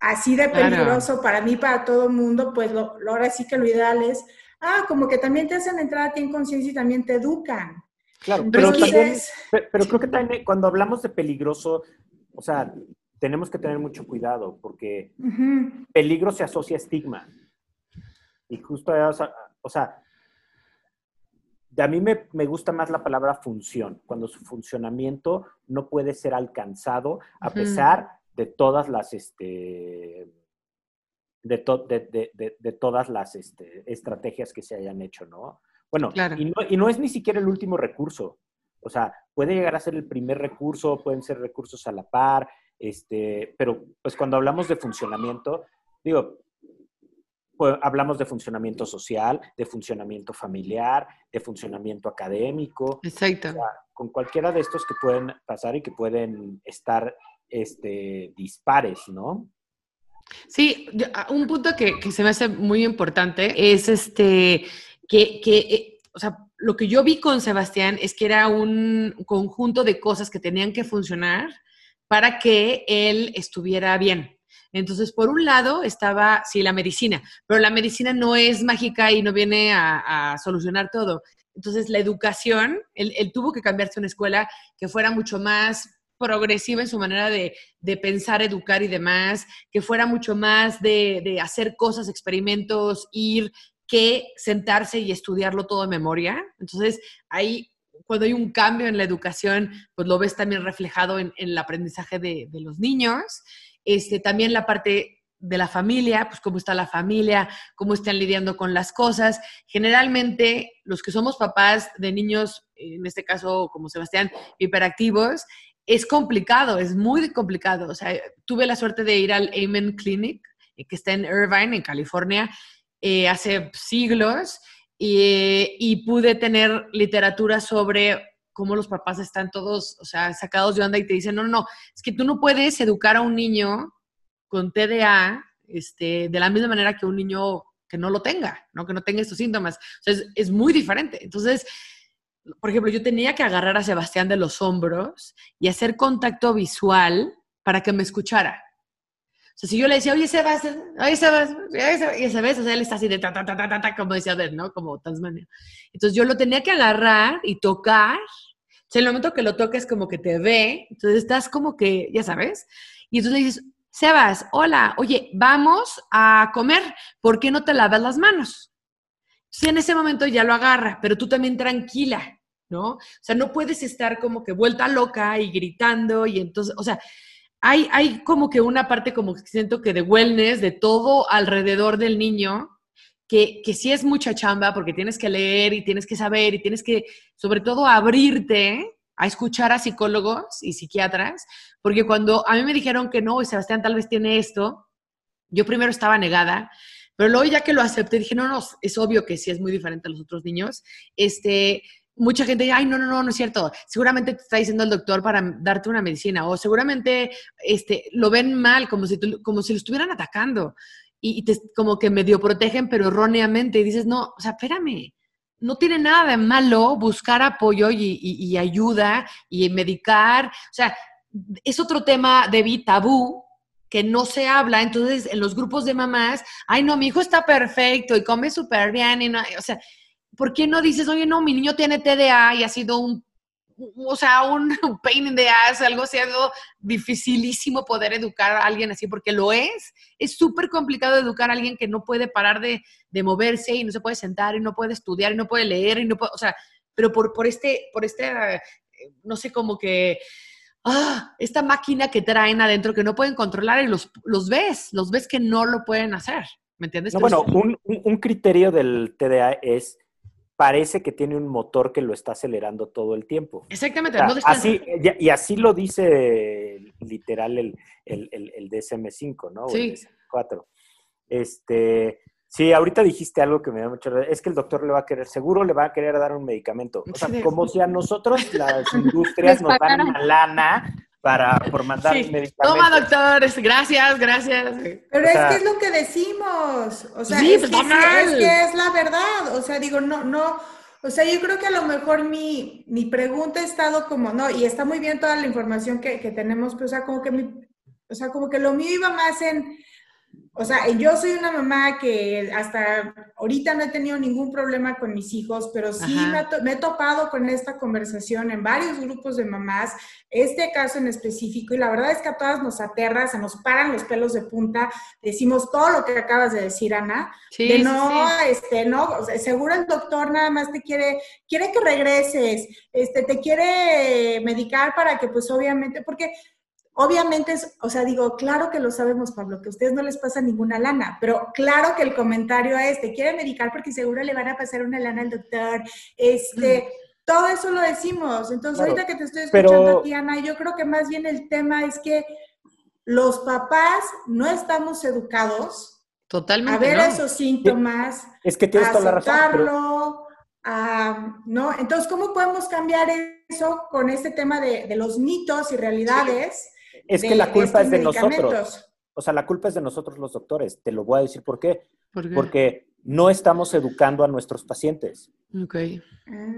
así de peligroso para mí, para todo el mundo, pues lo, ahora sí que lo ideal es, ah, como que también te hacen entrar a ti en conciencia y también te educan. Claro, pero, también, pero creo que también cuando hablamos de peligroso, o sea, tenemos que tener mucho cuidado porque peligro se asocia a estigma. Y justo, o sea, a mí me, me, gusta más la palabra función, cuando su funcionamiento no puede ser alcanzado a pesar de todas las, este, de, de, todas las este, estrategias que se hayan hecho, ¿no? Bueno, y, no, y no es ni siquiera el último recurso. O sea, puede llegar a ser el primer recurso, pueden ser recursos a la par, este, pero pues cuando hablamos de funcionamiento, digo, pues, hablamos de funcionamiento social, de funcionamiento familiar, de funcionamiento académico. Exacto. con cualquiera de estos que pueden pasar y que pueden estar este, dispares, ¿no? Sí, un punto que, que, se me hace muy importante es este, que, que eh, o sea, lo que yo vi con Sebastián es que era un conjunto de cosas que tenían que funcionar para que él estuviera bien. Entonces, por un lado estaba, sí, la medicina, pero la medicina no es mágica y no viene a, solucionar todo. Entonces, la educación, él, tuvo que cambiarse una escuela que fuera mucho más progresiva en su manera de, pensar, educar y demás, que fuera mucho más de, de, hacer cosas, experimentos, ir, que sentarse y estudiarlo todo de memoria. Entonces, ahí, cuando hay un cambio en la educación, pues lo ves también reflejado en, el aprendizaje de, los niños. Este, también la parte de la familia, pues cómo está la familia, cómo están lidiando con las cosas. Generalmente, los que somos papás de niños, en este caso como Sebastián, hiperactivos, es complicado, es muy complicado. O sea, tuve la suerte de ir al Amen Clinic, eh, que está en Irvine, en California, eh, hace siglos, y, y pude tener literatura sobre cómo los papás están todos, o sea, sacados de onda y te dicen, no, no, no, es que tú no puedes educar a un niño con TDA este, de la misma manera que un niño que no lo tenga, ¿no? Que no tenga estos síntomas. O es muy diferente. Entonces, por ejemplo, yo tenía que agarrar a Sebastián de los hombros y hacer contacto visual para que me escuchara. O sea, si yo le decía, oye, Sebas, oye, Sebas, oye, Sebas, o sea, él está así de ta, ta, ta, ta, ta, como decía Adel, ¿no? Como Tasmania. Entonces yo lo tenía que agarrar y tocar sea, en el momento que lo toques como que te ve, entonces estás como que, ya sabes, y entonces dices, Sebas, hola, oye, vamos a comer, ¿por qué no te lavas las manos? Si en ese momento ya lo agarra, pero tú también tranquila, ¿no? O sea, no puedes estar como que vuelta loca y gritando y entonces, o sea, hay, hay como que una parte como que siento que de wellness, de todo alrededor del niño, que, que sí es mucha chamba porque tienes que leer y tienes que saber y tienes que, sobre todo, abrirte a escuchar a psicólogos y psiquiatras, porque cuando a mí me dijeron que no, Sebastián tal vez tiene esto, yo primero estaba negada, pero luego ya que lo acepté, dije, no, no, es obvio que sí es muy diferente a los otros niños. Este, mucha gente dice, ay, no, no, no, no es cierto. Seguramente te está diciendo el doctor para darte una medicina o seguramente este, lo ven mal, como si, como si lo estuvieran atacando y, te, como que medio protegen, pero erróneamente. Y dices, no, o sea, espérame, no tiene nada de malo buscar apoyo y, y, ayuda y medicar. O sea, es otro tema, de tabú, que no se habla. Entonces, en los grupos de mamás, ay, no, mi hijo está perfecto y come súper bien. Y no, o sea, ¿por qué no dices, oye, no, mi niño tiene TDA y ha sido un o sea, un pain in the ass, algo así, algo dificilísimo poder educar a alguien así, porque lo es. Es súper complicado educar a alguien que no puede parar de, de, moverse y no se puede sentar y no puede estudiar y no puede leer y no puede, o sea, pero por, por este, por este, eh, no sé, como que, ah, esta máquina que traen adentro que no pueden controlar y los, los ves, los ves que no lo pueden hacer. ¿Me entiendes? bueno, un, un criterio del TDA es parece que tiene un motor que lo está acelerando todo el tiempo. Exactamente. así, y, así lo dice literal el, el, DSM5, ¿no? Sí. el DSM4. Este, sí, ahorita dijiste algo que me da mucho... Es que el doctor le va a querer, seguro le va a querer dar un medicamento. O sea, como si a nosotros las industrias nos dan una lana para por mandar sí. medicamentos. Toma, doctor, gracias, gracias. Pero es que es lo que decimos, o sea, es, pues, que, es, que, es, la verdad, o sea, digo, no, no, o sea, yo creo que a lo mejor mi, mi pregunta ha estado como, no, y está muy bien toda la información que, que tenemos, pero o sea, como que mi, o sea, como que lo mío iba más en o sea, yo soy una mamá que hasta ahorita no he tenido ningún problema con mis hijos, pero sí me, he topado con esta conversación en varios grupos de mamás, este caso en específico, y la verdad es que a todas nos aterra, se nos paran los pelos de punta, decimos todo lo que acabas de decir, Ana, sí, de no, este, no, seguro el doctor nada más te quiere, quiere que regreses, este, te quiere medicar para que pues obviamente, porque obviamente, es, o sea, digo, claro que lo sabemos, Pablo, que a ustedes no les pasa ninguna lana, pero claro que el comentario es, te quiere medicar porque seguro le van a pasar una lana al doctor, este, todo eso lo decimos. Entonces, ahorita que te estoy escuchando, Tiana, yo creo que más bien el tema es que los papás no estamos educados Totalmente a ver esos síntomas, es que tienes a toda la razón, ¿no? Entonces, ¿cómo podemos cambiar eso con este tema de, los mitos y realidades? Es que la culpa es de nosotros. O sea, la culpa es de nosotros los doctores. Te lo voy a decir por qué. Porque no estamos educando a nuestros pacientes. Ok. Ah.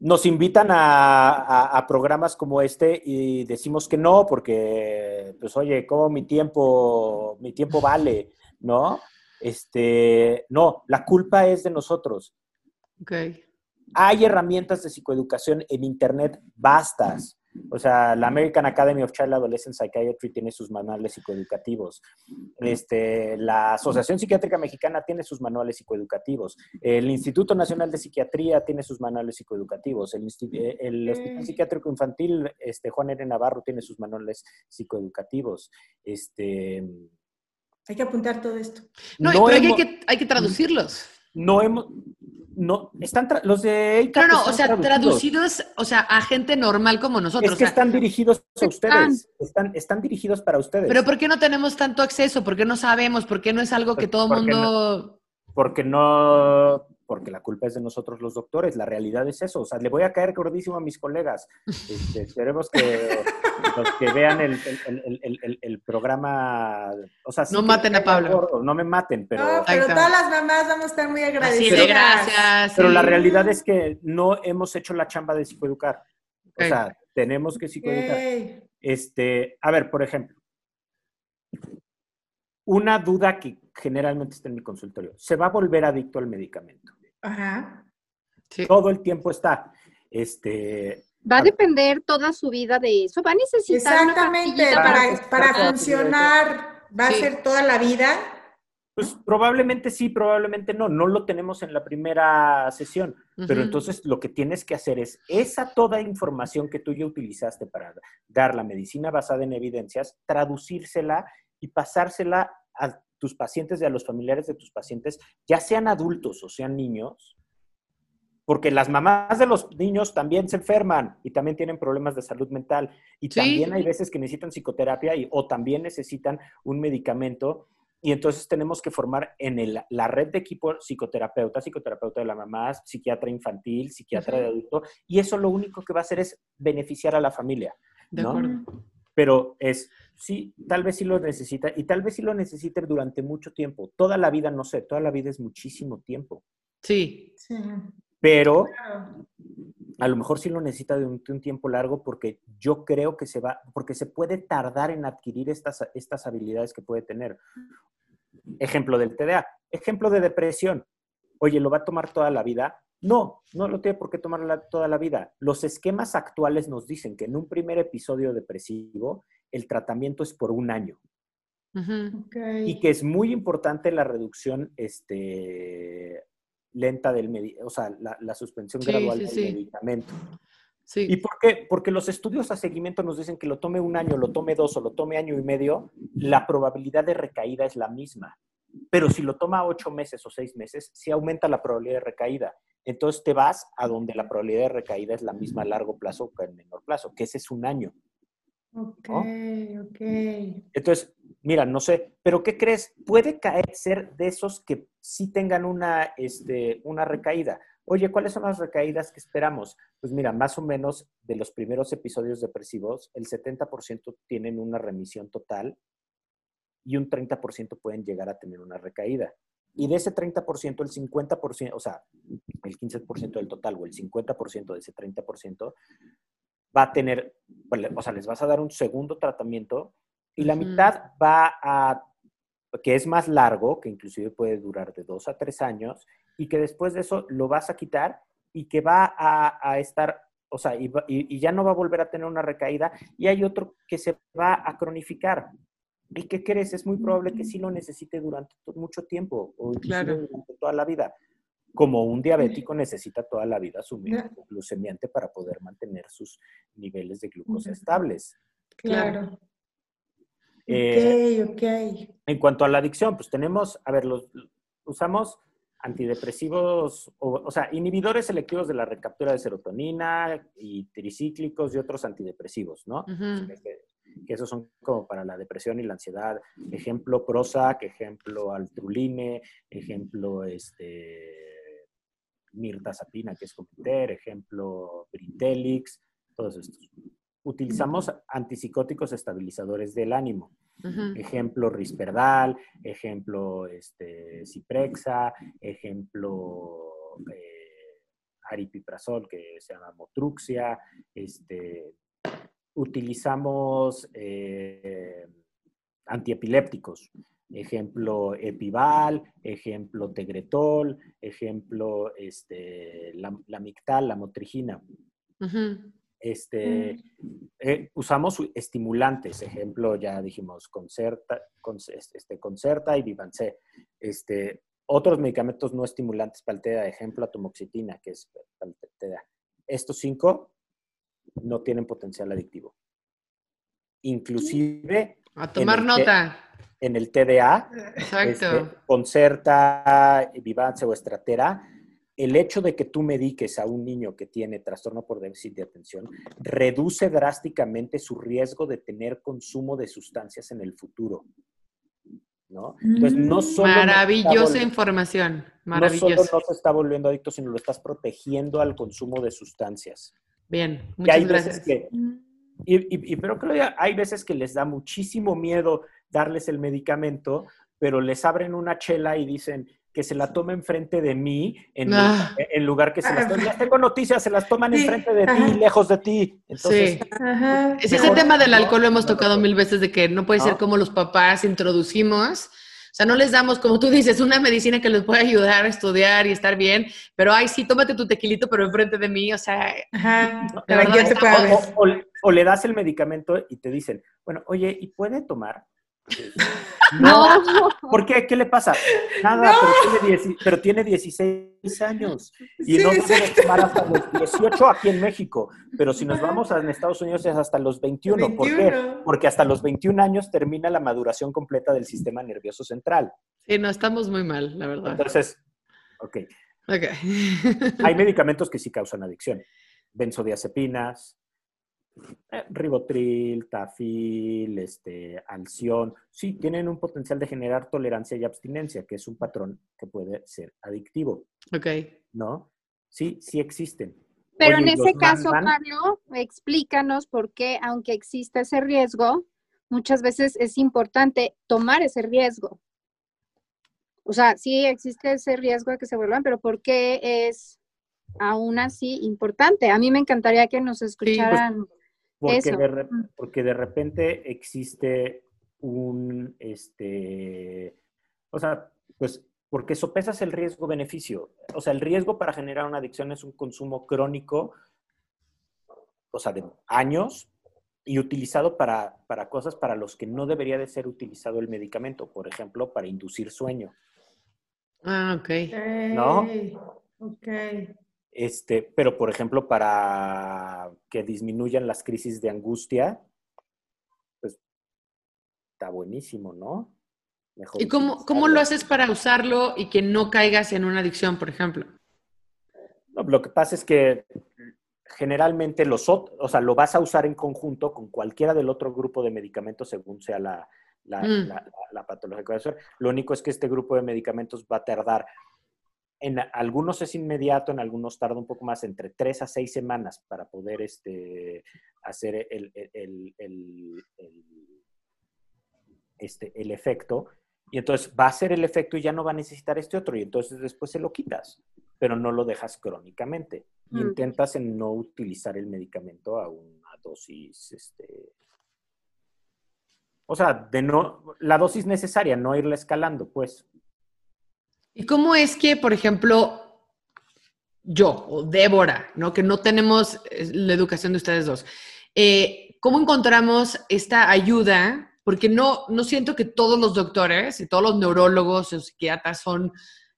Nos invitan a, programas como este y decimos que no, porque, pues, oye, ¿cómo mi tiempo, mi tiempo vale? ¿No? Este, no, la culpa es de nosotros. Ok. Hay herramientas de psicoeducación en Internet bastas. O sea, la American Academy of Child Adolescent Psychiatry tiene sus manuales psicoeducativos. Este, la Asociación Psiquiátrica Mexicana tiene sus manuales psicoeducativos. El Instituto Nacional de Psiquiatría tiene sus manuales psicoeducativos. El, el Hospital Psiquiátrico Infantil este, Juan R. Navarro tiene sus manuales psicoeducativos. Este, hay que apuntar todo esto. No, pero hay, que, hay que traducirlos. No hemos, no, están los de No, no, o sea, traducidos. o sea, a gente normal como nosotros. Es que están dirigidos a ustedes, están, están dirigidos para ustedes. Pero ¿por qué no tenemos tanto acceso? ¿Por qué no sabemos? ¿Por qué no es algo que pues todo el mundo... porque no, porque la culpa es de nosotros los doctores, la realidad es eso, o sea, le voy a caer gordísimo a mis colegas. Este, esperemos que los que vean el, el, el, programa, o sea, no maten a Pablo. no me maten, pero... No, pero todas las mamás vamos a estar muy agradecidas. gracias. Pero la realidad es que no hemos hecho la chamba de psicoeducar. O sea, tenemos que psicoeducar. Este, a ver, por ejemplo, una duda que generalmente está en mi consultorio, ¿se va a volver adicto al medicamento? Ajá. Todo el tiempo está. Este, Va a depender toda su vida de eso. Va a necesitar. Exactamente, para, para, funcionar, va a ser toda la vida. Pues probablemente sí, probablemente no. No lo tenemos en la primera sesión. Pero entonces lo que tienes que hacer es esa toda información que tú ya utilizaste para dar la medicina basada en evidencias, traducírsela y pasársela a tus pacientes y a los familiares de tus pacientes, ya sean adultos o sean niños, porque las mamás de los niños también se enferman y también tienen problemas de salud mental y también hay veces que necesitan psicoterapia y, o también necesitan un medicamento y entonces tenemos que formar en la red de equipo psicoterapeuta, psicoterapeuta de la mamá, psiquiatra infantil, psiquiatra de adulto y eso lo único que va a hacer es beneficiar a la familia. ¿no? Pero es, sí, tal vez sí lo necesita y tal vez sí lo necesite durante mucho tiempo. Toda la vida, no sé, toda la vida es muchísimo tiempo. Sí. sí. Pero a lo mejor sí lo necesita de un, tiempo largo porque yo creo que se va, porque se puede tardar en adquirir estas, estas habilidades que puede tener. Ejemplo del TDA, ejemplo de depresión. Oye, ¿lo va a tomar toda la vida? No, no lo tiene por qué tomar toda la vida. Los esquemas actuales nos dicen que en un primer episodio depresivo el tratamiento es por un año. Y que es muy importante la reducción este, lenta del medicamento, o sea, la, suspensión gradual del medicamento. Sí. ¿Y por qué? Porque los estudios a seguimiento nos dicen que lo tome un año, lo tome dos o lo tome año y medio, la probabilidad de recaída es la misma. Pero si lo toma ocho meses o seis meses, sí aumenta la probabilidad de recaída. Entonces te vas a donde la probabilidad de recaída es la misma a largo plazo que a menor plazo, que ese es un año. Ok, ok. Entonces, mira, no sé, pero ¿qué crees? Puede caer ser de esos que sí tengan una, este, una recaída. Oye, ¿cuáles son las recaídas que esperamos? Pues mira, más o menos de los primeros episodios depresivos, el 70% tienen una remisión total y un 30% pueden llegar a tener una recaída. Y de ese 30%, el 50%, o sea, el 15% del total o el 50% de ese 30%, va a tener, o sea, les vas a dar un segundo tratamiento y la mitad va a, que es más largo, que inclusive puede durar de dos a tres años, y que después de eso lo vas a quitar y que va a, estar, o sea, y, ya no va a volver a tener una recaída, y hay otro que se va a cronificar. ¿Y qué crees? Es muy probable que sí lo necesite durante mucho tiempo o durante toda la vida como un diabético necesita toda la vida su glucemiante para poder mantener sus niveles de glucosa estables. Claro. Eh, ok, ok. En cuanto a la adicción, pues tenemos, a ver, los, usamos antidepresivos, o, o, sea, inhibidores selectivos de la recaptura de serotonina y tricíclicos y otros antidepresivos, ¿no? Ujú. que, que esos son como para la depresión y la ansiedad. Ejemplo, Prozac, ejemplo, Altruline, ejemplo, este, Mirtazapina, que es Comiter, ejemplo, Britelix, todos estos. Utilizamos antipsicóticos estabilizadores del ánimo. Ejemplo, Risperdal, ejemplo, este, Ciprexa, ejemplo, eh, aripiprazol, que se llama Motruxia. Este, utilizamos eh, antiepilépticos. Ejemplo, Epival, ejemplo, Tegretol, ejemplo, este, la, la Mictal, la motrigina. Este, eh, usamos estimulantes, ejemplo, ya dijimos Concerta, Conce- este, Concerta y Vivancé. Este, otros medicamentos no estimulantes para el TEDA, ejemplo, atomoxitina, que es para el TEDA. Estos cinco no tienen potencial adictivo. Inclusive A tomar nota. en el TDA, Exacto. este, Concerta, Vivance o Estratera, el hecho de que tú mediques a un niño que tiene trastorno por déficit de atención reduce drásticamente su riesgo de tener consumo de sustancias en el futuro. ¿no? Entonces, no solo no se está Maravillosa información. no solo Maravillosa. no se está volviendo adicto, sino lo estás protegiendo al consumo de sustancias. Bien, muchas hay gracias. veces que, y, y- y- pero creo que hay veces que les da muchísimo miedo darles el medicamento, pero les abren una chela y dicen que se la tomen enfrente de mí, en, Ah. en lugar que se las Ah. tomen. Les tengo noticias, se las toman Sí, enfrente de ajá. ti, lejos de ti. Entonces, sí. Ajá. Es ese tema del alcohol lo hemos no, tocado no. mil veces de que no puede ser ¿No? como los papás introducimos. O sea, no les damos, como tú dices, una medicina que les puede ayudar a estudiar y estar bien, pero ay, sí, tómate tu tequilito, pero enfrente de mí, o sea, Ajá. Verdad, o le das el medicamento y te dicen, bueno, oye, ¿y puede tomar? No, ¿Por qué? ¿Qué le pasa? Nada, pero, tiene dieci- pero tiene 16 años y Sí, no debe de exacto. tomar hasta los 18 aquí en México, pero si nos vamos a en Estados Unidos es hasta los 21. ¿Por qué? 21. Porque hasta los 21 años termina la maduración completa del sistema nervioso central. sí, no, estamos muy mal, la verdad. Entonces, ok, Ok. hay medicamentos que sí causan adicción. Benzodiazepinas, ribotril, tafil, este, alción, sí, tienen un potencial de generar tolerancia y abstinencia, que es un patrón que puede ser adictivo, ok. ¿no? Sí, sí existen. pero Oye, en ¿y ese caso, Lanvan? Pablo, explícanos por qué, aunque exista ese riesgo, muchas veces es importante tomar ese riesgo. O sea, sí existe ese riesgo de que se vuelvan, pero ¿por qué es aún así importante? A mí me encantaría que nos escucharan. Porque, de, re- porque de repente existe un, este, o sea, pues, porque sopesas el riesgo-beneficio. O sea, el riesgo para generar una adicción es un consumo crónico, o sea, de años, y utilizado para, para cosas para los que no debería de ser utilizado el medicamento. Por ejemplo, para inducir sueño. Ah, ok. ¿No? Ok. Este, pero, por ejemplo, para que disminuyan las crisis de angustia, pues está buenísimo, ¿no? Mejor ¿Y cómo, cómo lo haces para usarlo y que no caigas en una adicción, por ejemplo? No, lo que pasa es que generalmente los o sea, lo vas a usar en conjunto con cualquiera del otro grupo de medicamentos según sea la, la, Mm. la- patología que va a ser. Lo único es que este grupo de medicamentos va a tardar, en algunos es inmediato, en algunos tarda un poco más, entre tres a seis semanas para poder este, hacer el, el- este, el efecto. Y entonces va a hacer el efecto y ya no va a necesitar este otro. Y entonces después se lo quitas, pero no lo dejas crónicamente. Mm. intentas en no utilizar el medicamento a una dosis, este... O sea, de no, la dosis necesaria, no irla escalando, pues. ¿Y cómo es que, por ejemplo, yo o Débora, ¿no? que no tenemos eh, la educación de ustedes dos, eh, ¿cómo encontramos esta ayuda? Porque no, no siento que todos los doctores y todos los neurólogos o psiquiatras son,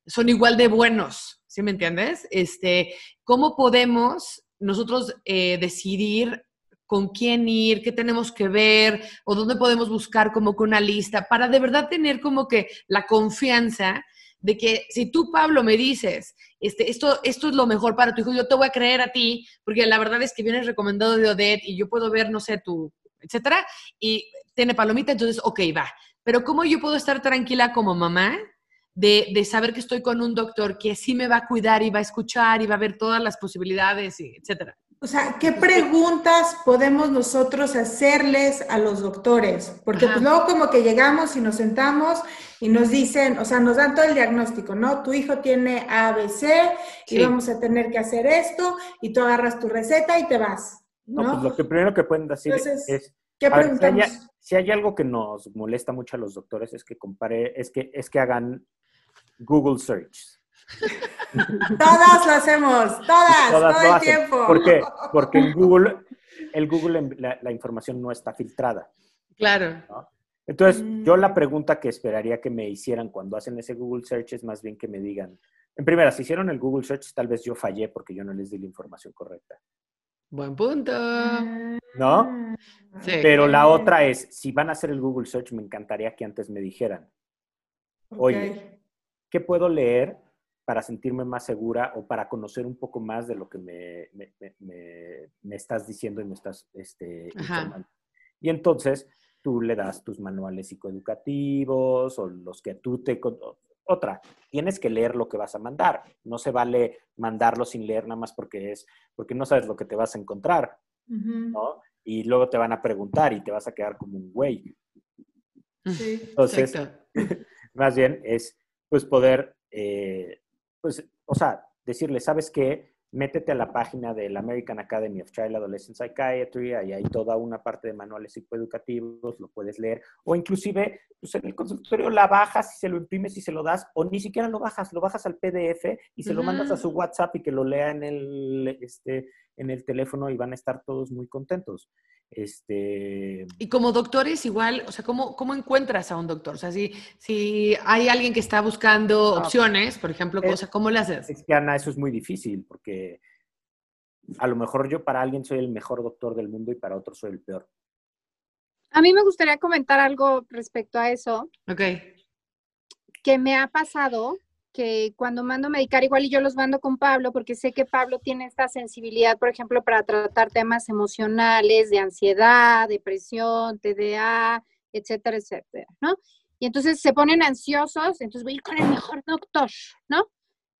son igual de buenos, ¿sí me entiendes? Este, ¿Cómo podemos nosotros eh, decidir con quién ir, qué tenemos que ver o dónde podemos buscar como que una lista para de verdad tener como que la confianza de que si tú, Pablo, me dices, este, esto, esto es lo mejor para tu hijo, yo te voy a creer a ti, porque la verdad es que vienes recomendado de Odette y yo puedo ver, no sé, tu, etcétera, y tiene palomita, entonces, ok, va. Pero ¿cómo yo puedo estar tranquila como mamá de, de, saber que estoy con un doctor que sí me va a cuidar y va a escuchar y va a ver todas las posibilidades, y etcétera? O sea, ¿qué preguntas podemos nosotros hacerles a los doctores? Porque pues luego como que llegamos y nos sentamos y nos dicen, o sea, nos dan todo el diagnóstico, ¿no? Tu hijo tiene ABC y vamos a tener que hacer esto y tú agarras tu receta y te vas. No, pues lo que primero que pueden decir es, ¿qué preguntamos? si, hay, algo que nos molesta mucho a los doctores es que compare, es que, es que hagan Google Search. todas lo hacemos, todas, todo el tiempo. ¿Por qué? Porque en Google, el Google la, información no está filtrada. Claro. Entonces, yo la mm. pregunta que esperaría que me hicieran cuando hacen ese Google Search es más bien que me digan, en primera, si hicieron el Google Search, tal vez yo fallé porque yo no les di la información correcta. Buen punto. ¿No? Sí. Pero la otra es, si van a hacer el Google Search, me encantaría que antes me dijeran, oye, ¿qué puedo leer para sentirme más segura o para conocer un poco más de lo que me, me, estás diciendo y me estás este, informando. Y entonces tú le das tus manuales psicoeducativos o los que tú te... Otra, tienes que leer lo que vas a mandar. No se vale mandarlo sin leer nada más porque es, porque no sabes lo que te vas a encontrar, ¿no? Y luego te van a preguntar y te vas a quedar como un güey. Sí, Entonces, más bien es pues poder eh, pues, o sea, decirle, ¿sabes qué? Métete a la página del American Academy of Child Adolescent Psychiatry, ahí hay toda una parte de manuales psicoeducativos, lo puedes leer, o inclusive pues en el consultorio la bajas y se lo imprimes y se lo das, o ni siquiera lo bajas, lo bajas al PDF y se lo mandas a su WhatsApp y que lo lea en el, este, en el teléfono y van a estar todos muy contentos. Este... Y como doctores igual, o sea, ¿cómo, cómo encuentras a un doctor? O sea, si, si hay alguien que está buscando ah, opciones, por ejemplo, cosa, ¿cómo le haces? Es que, Ana, eso es muy difícil porque a lo mejor yo para alguien soy el mejor doctor del mundo y para otro soy el peor. A mí me gustaría comentar algo respecto a eso. Ok. Que me ha pasado que cuando mando medicar, igual y yo los mando con Pablo, porque sé que Pablo tiene esta sensibilidad, por ejemplo, para tratar temas emocionales, de ansiedad, depresión, TDA, etcétera, etcétera, ¿no? Y entonces se ponen ansiosos, entonces voy a con el mejor doctor, ¿no?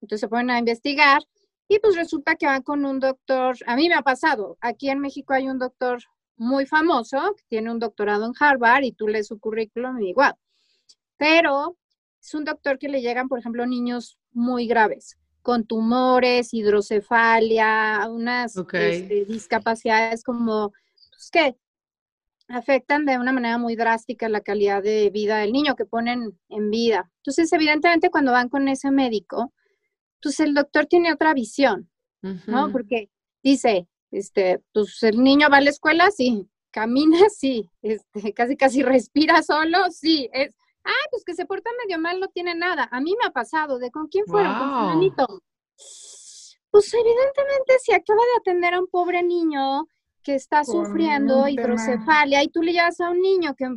Entonces se ponen a investigar y pues resulta que van con un doctor, a mí me ha pasado, aquí en México hay un doctor muy famoso, que tiene un doctorado en Harvard y tú lees su currículum y igual, pero es un doctor que le llegan, por ejemplo, niños muy graves, con tumores, hidrocefalia, unas este, discapacidades como, pues, que afectan de una manera muy drástica la calidad de vida del niño, que ponen en vida. Entonces, evidentemente, cuando van con ese médico, pues el doctor tiene otra visión, ¿no? Porque dice, este, pues el niño va a la escuela, sí, camina, sí, este, casi casi respira solo, sí, es, ah, pues que se porta medio mal, no tiene nada. A mí me ha pasado, ¿de con quién fueron? Con fulanito. Pues evidentemente si acaba de atender a un pobre niño que está sufriendo hidrocefalia y tú le llevas a un niño que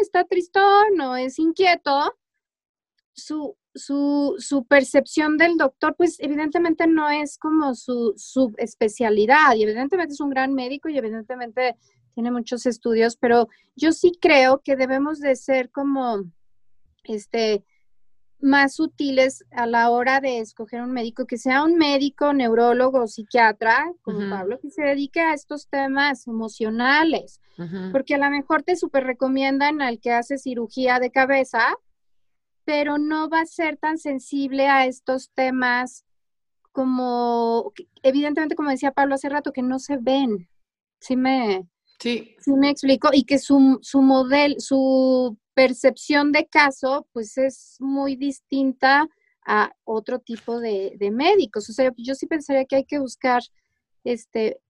está tristón o es inquieto, su, su, su, percepción del doctor, pues evidentemente no es como su, su especialidad y evidentemente es un gran médico y evidentemente tiene muchos estudios, pero yo sí creo que debemos de ser como, este, más útiles a la hora de escoger un médico, que sea un médico, neurólogo psiquiatra, como Pablo, que se dedique a estos temas emocionales, porque a lo mejor te super recomiendan al que hace cirugía de cabeza, pero no va a ser tan sensible a estos temas como, evidentemente, como decía Pablo hace rato, que no se ven. Sí me, Sí. Sí me explico. Y que su, su modelo, su percepción de caso, pues es muy distinta a otro tipo de, médicos. O sea, yo sí pensaría que hay que buscar este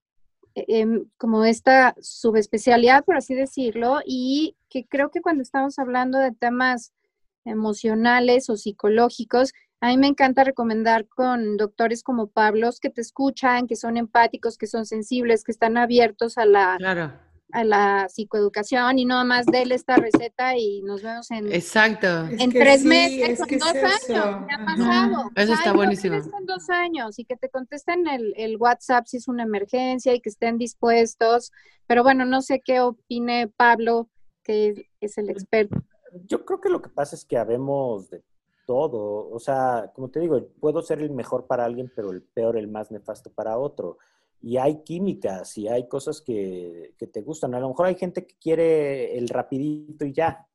em, como esta subespecialidad, por así decirlo, y que creo que cuando estamos hablando de temas emocionales o psicológicos, A mí me encanta recomendar con doctores como Pablos que te escuchan, que son empáticos, que son sensibles, que están abiertos a la, a la psicoeducación y no más déle esta receta y nos vemos en, Exacto. en tres meses, en dos años, ¿qué ha pasado? Eso está buenísimo. En dos años y que te contesten el, el WhatsApp si es una emergencia y que estén dispuestos. Pero bueno, no sé qué opine Pablo, que es el experto. Yo creo que lo que pasa es que habemos de todo. O sea, como te digo, puedo ser el mejor para alguien, pero el peor, el más nefasto para otro. Y hay químicas y hay cosas que, te gustan. A lo mejor hay gente que quiere el rapidito y ya.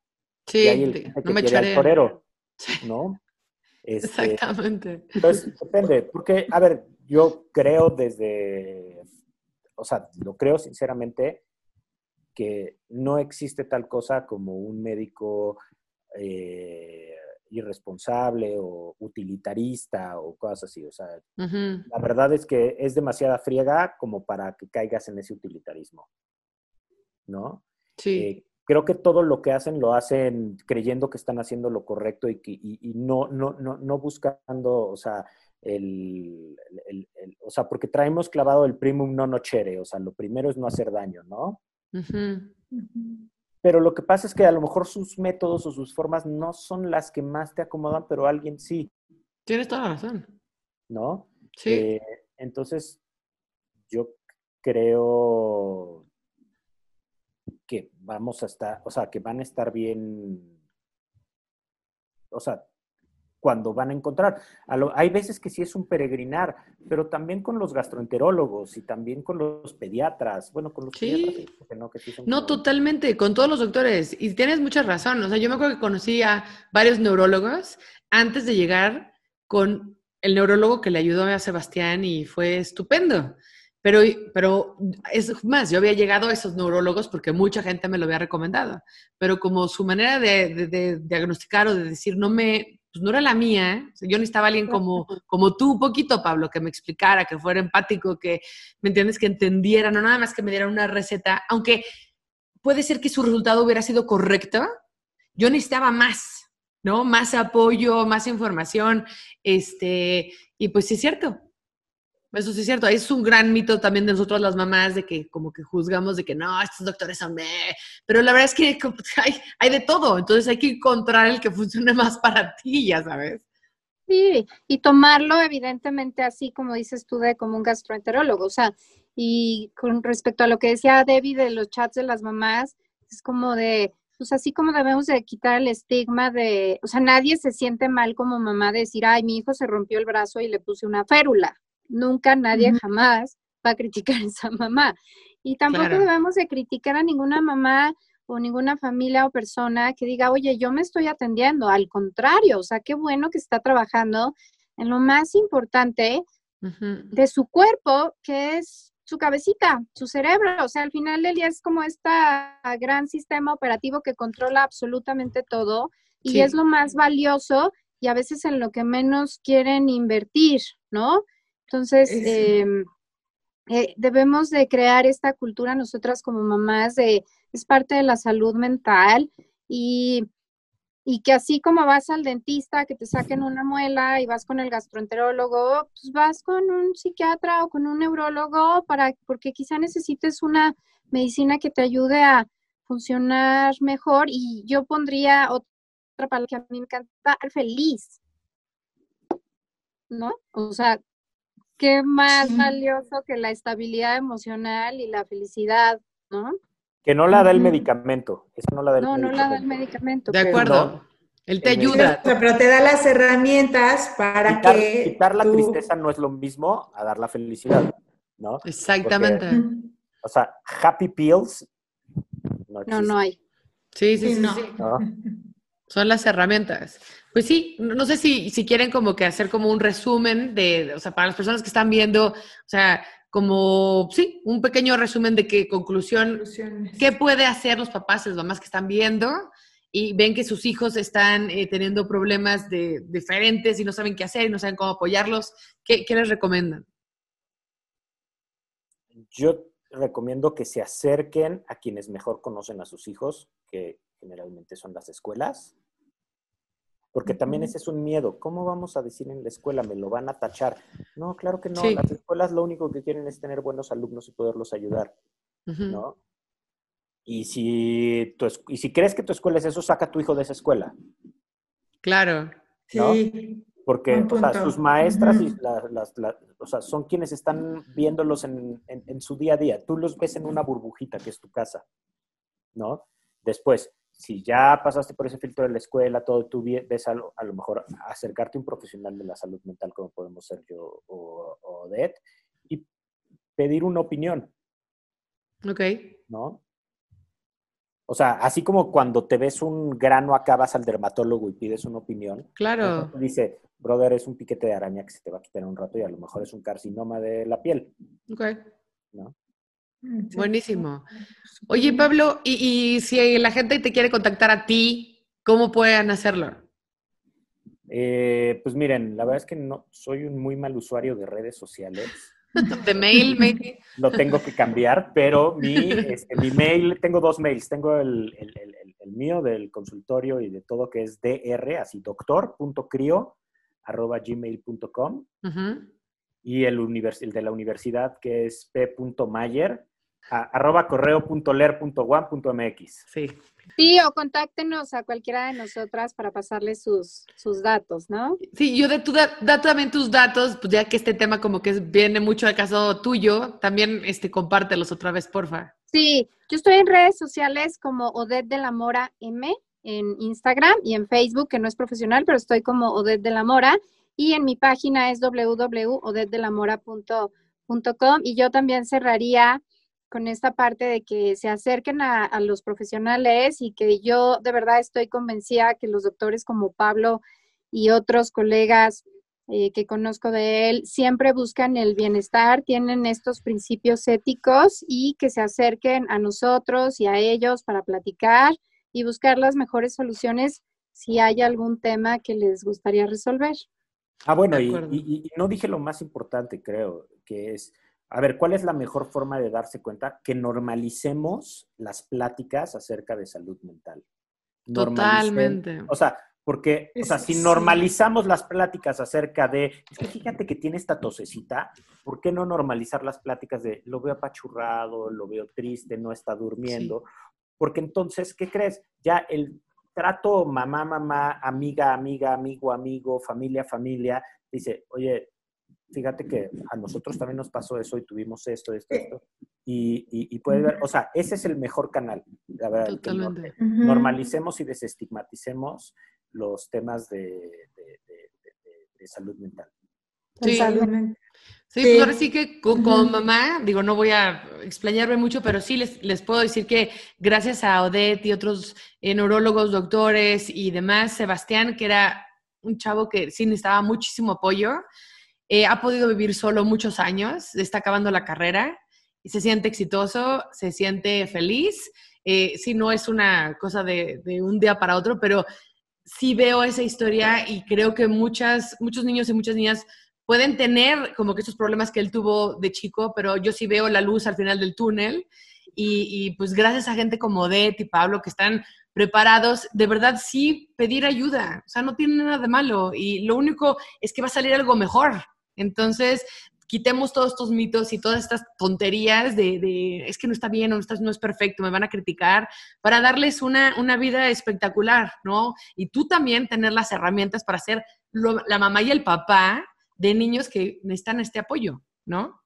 Sí, y hay el no que me quiere el torero, ¿no? Este, Exactamente. Entonces, depende. Porque, a ver, yo creo desde, o sea, lo creo sinceramente que no existe tal cosa como un médico eh, irresponsable o utilitarista o cosas así. O sea, la verdad es que es demasiada friega como para que caigas en ese utilitarismo. ¿No? Sí. Eh, creo que todo lo que hacen lo hacen creyendo que están haciendo lo correcto y, que, y, no, no, no, no, buscando, o sea, el, el, o sea, porque traemos clavado el primum non nocere, o sea, lo primero es no hacer daño, ¿no? Pero lo que pasa es que a lo mejor sus métodos o sus formas no son las que más te acomodan, pero alguien sí. Tienes toda la razón. ¿No? Sí. Eh, entonces, yo creo que vamos a estar, o sea, que van a estar bien, o sea, cuando van a encontrar. hay veces que sí es un peregrinar, pero también con los gastroenterólogos y también con los pediatras. Bueno, con los pediatras. no, no totalmente, con todos los doctores. Y tienes mucha razón. O sea, yo me acuerdo que conocí a varios neurólogos antes de llegar con el neurólogo que le ayudó a Sebastián y fue estupendo. Pero, pero es más, yo había llegado a esos neurólogos porque mucha gente me lo había recomendado, pero como su manera de, de diagnosticar o de decir no me, pues no era la mía. ¿eh? yo necesitaba a alguien como, como tú, un poquito, Pablo, que me explicara, que fuera empático, que, ¿me entiendes? Que entendiera, no nada más que me diera una receta, aunque puede ser que su resultado hubiera sido correcto, yo necesitaba más, ¿no? Más apoyo, más información, este, y pues sí es cierto, eso sí es cierto. Es un gran mito también de nosotros las mamás de que como que juzgamos de que no, estos doctores son de... Pero la verdad es que hay, hay de todo. Entonces hay que encontrar el que funcione más para ti, ya sabes. Sí, y tomarlo evidentemente así como dices tú de como un gastroenterólogo. O sea, y con respecto a lo que decía Debbie de los chats de las mamás, es como de, pues así como debemos de quitar el estigma de, o sea, nadie se siente mal como mamá de decir, ay, mi hijo se rompió el brazo y le puse una férula. Nunca nadie jamás va a criticar a esa mamá. Y tampoco debemos de criticar a ninguna mamá o ninguna familia o persona que diga, oye, yo me estoy atendiendo. Al contrario, o sea, qué bueno que está trabajando en lo más importante de su cuerpo, que es su cabecita, su cerebro. O sea, al final del día es como este gran sistema operativo que controla absolutamente todo y es lo más valioso y a veces en lo que menos quieren invertir, ¿no? Entonces, em, eh, debemos de crear esta cultura nosotras como mamás de, es parte de la salud mental y, y que así como vas al dentista que te saquen una muela y vas con el gastroenterólogo, pues vas con un psiquiatra o con un neurólogo para, porque quizá necesites una medicina que te ayude a funcionar mejor y yo pondría otra palabra que a mí me encanta, feliz, ¿no? O sea, qué más valioso que la estabilidad emocional y la felicidad, ¿no? Que no la da el medicamento. no la da el no, medicamento. No la da el medicamento. De acuerdo. Él te ayuda. Pero te da las herramientas para que. Quitar la tristeza no es lo mismo a dar la felicidad, ¿no? Exactamente. o sea, happy pills. No, no, hay. Sí, sí, sí. sí. Son las herramientas. Pues sí, no sé si, si quieren como que hacer como un resumen de, o sea, para las personas que están viendo, o sea, como, sí, un pequeño resumen de qué conclusión, qué puede hacer los papás, las mamás que están viendo y ven que sus hijos están eh, teniendo problemas de, diferentes y no saben qué hacer y no saben cómo apoyarlos. ¿Qué, ¿Qué les recomiendan? Yo recomiendo que se acerquen a quienes mejor conocen a sus hijos, que generalmente son las escuelas, Porque también ese es un miedo. ¿Cómo vamos a decir en la escuela? ¿Me lo van a tachar? No, claro que no. Sí. Las escuelas lo único que quieren es tener buenos alumnos y poderlos ayudar. ¿no? Y si, tu es- y si crees que tu escuela es eso, saca a tu hijo de esa escuela. Claro. ¿no? Sí. Porque o sea, sus maestras y las, la- o sea, son quienes están viéndolos en, en- en su día a día. Tú los ves en una burbujita que es tu casa, ¿no? Después, si ya pasaste por ese filtro de la escuela, todo, tú ves a lo, a lo mejor acercarte a un profesional de la salud mental como podemos ser yo o, o Odette y pedir una opinión, Ok. ¿no? O sea, así como cuando te ves un grano acá vas al dermatólogo y pides una opinión, Claro. Dice, brother, es un piquete de araña que se te va a quitar en un rato y a lo mejor es un carcinoma de la piel, Ok. ¿no? Buenísimo. Oye, Pablo, y, y si la gente te quiere contactar a ti, ¿cómo pueden hacerlo? Eh, pues miren, la verdad es que no soy un muy mal usuario de redes sociales. ¿De mail, maybe? Lo tengo que cambiar, pero mi, este, mi mail, tengo dos mails. Tengo el, el- el- el- el mío del consultorio y de todo que es dr, así doctor.crio, arroba gmail.com Ujú. y el, univers- el de la universidad que es p.mayer, a- arroba correo.ler.one.mx. Sí. Sí, o contáctenos a cualquiera de nosotras para pasarles sus, sus datos, ¿no? Sí, yo de tu da, da también tus datos, pues ya que este tema como que es- viene mucho de caso tuyo, también este, compártelos otra vez, porfa. Sí, yo estoy en redes sociales como Odette de la Mora M en Instagram y en Facebook, que no es profesional, pero estoy como Odette de la Mora. Y en mi página es www.odetdelamora.com y yo también cerraría con esta parte de que se acerquen a, a los profesionales y que yo de verdad estoy convencida que los doctores como Pablo y otros colegas eh, que conozco de él siempre buscan el bienestar, tienen estos principios éticos y que se acerquen a nosotros y a ellos para platicar y buscar las mejores soluciones si hay algún tema que les gustaría resolver. Ah, bueno, y no dije lo más importante, creo, que es, a ver, ¿cuál es la mejor forma de darse cuenta? Que normalicemos las pláticas acerca de salud mental. Totalmente. O sea, porque, o sea, si normalizamos las pláticas acerca de, es que fíjate que tiene esta tosecita, ¿por qué no normalizar las pláticas de, lo veo apachurrado, lo veo triste, no está durmiendo? Porque entonces, ¿qué crees? Ya el trato mamá, mamá, amiga, amiga, amigo, amigo, familia, familia, dice, oye, fíjate que a nosotros también nos pasó eso y tuvimos esto, esto, esto. Y, y, y puedes ver, o sea, ese es el mejor canal, la verdad. que no- normalicemos y desestigmaticemos los temas de, de- de- de- de salud mental. Sí. Sí, Sí. pues ahora sí que con, mamá, digo, no voy a explayarme mucho, pero sí les, les puedo decir que gracias a Odette y otros eh, neurólogos, doctores y demás, Sebastián, que era un chavo que sí necesitaba muchísimo apoyo, eh, ha podido vivir solo muchos años, está acabando la carrera y se siente exitoso, se siente feliz. Eh, sí, no es una cosa de, de un día para otro, pero sí veo esa historia y creo que muchas, muchos niños y muchas niñas pueden tener como que estos problemas que él tuvo de chico, pero yo sí veo la luz al final del túnel y, y, pues gracias a gente como Det y Pablo que están preparados, de verdad sí pedir ayuda, o sea, no tiene nada de malo y lo único es que va a salir algo mejor. Entonces, quitemos todos estos mitos y todas estas tonterías de, de, es que no está bien o no, está, no es perfecto, me van a criticar, para darles una, una vida espectacular, ¿no? Y tú también tener las herramientas para ser lo, la mamá y el papá de niños que necesitan este apoyo, ¿no?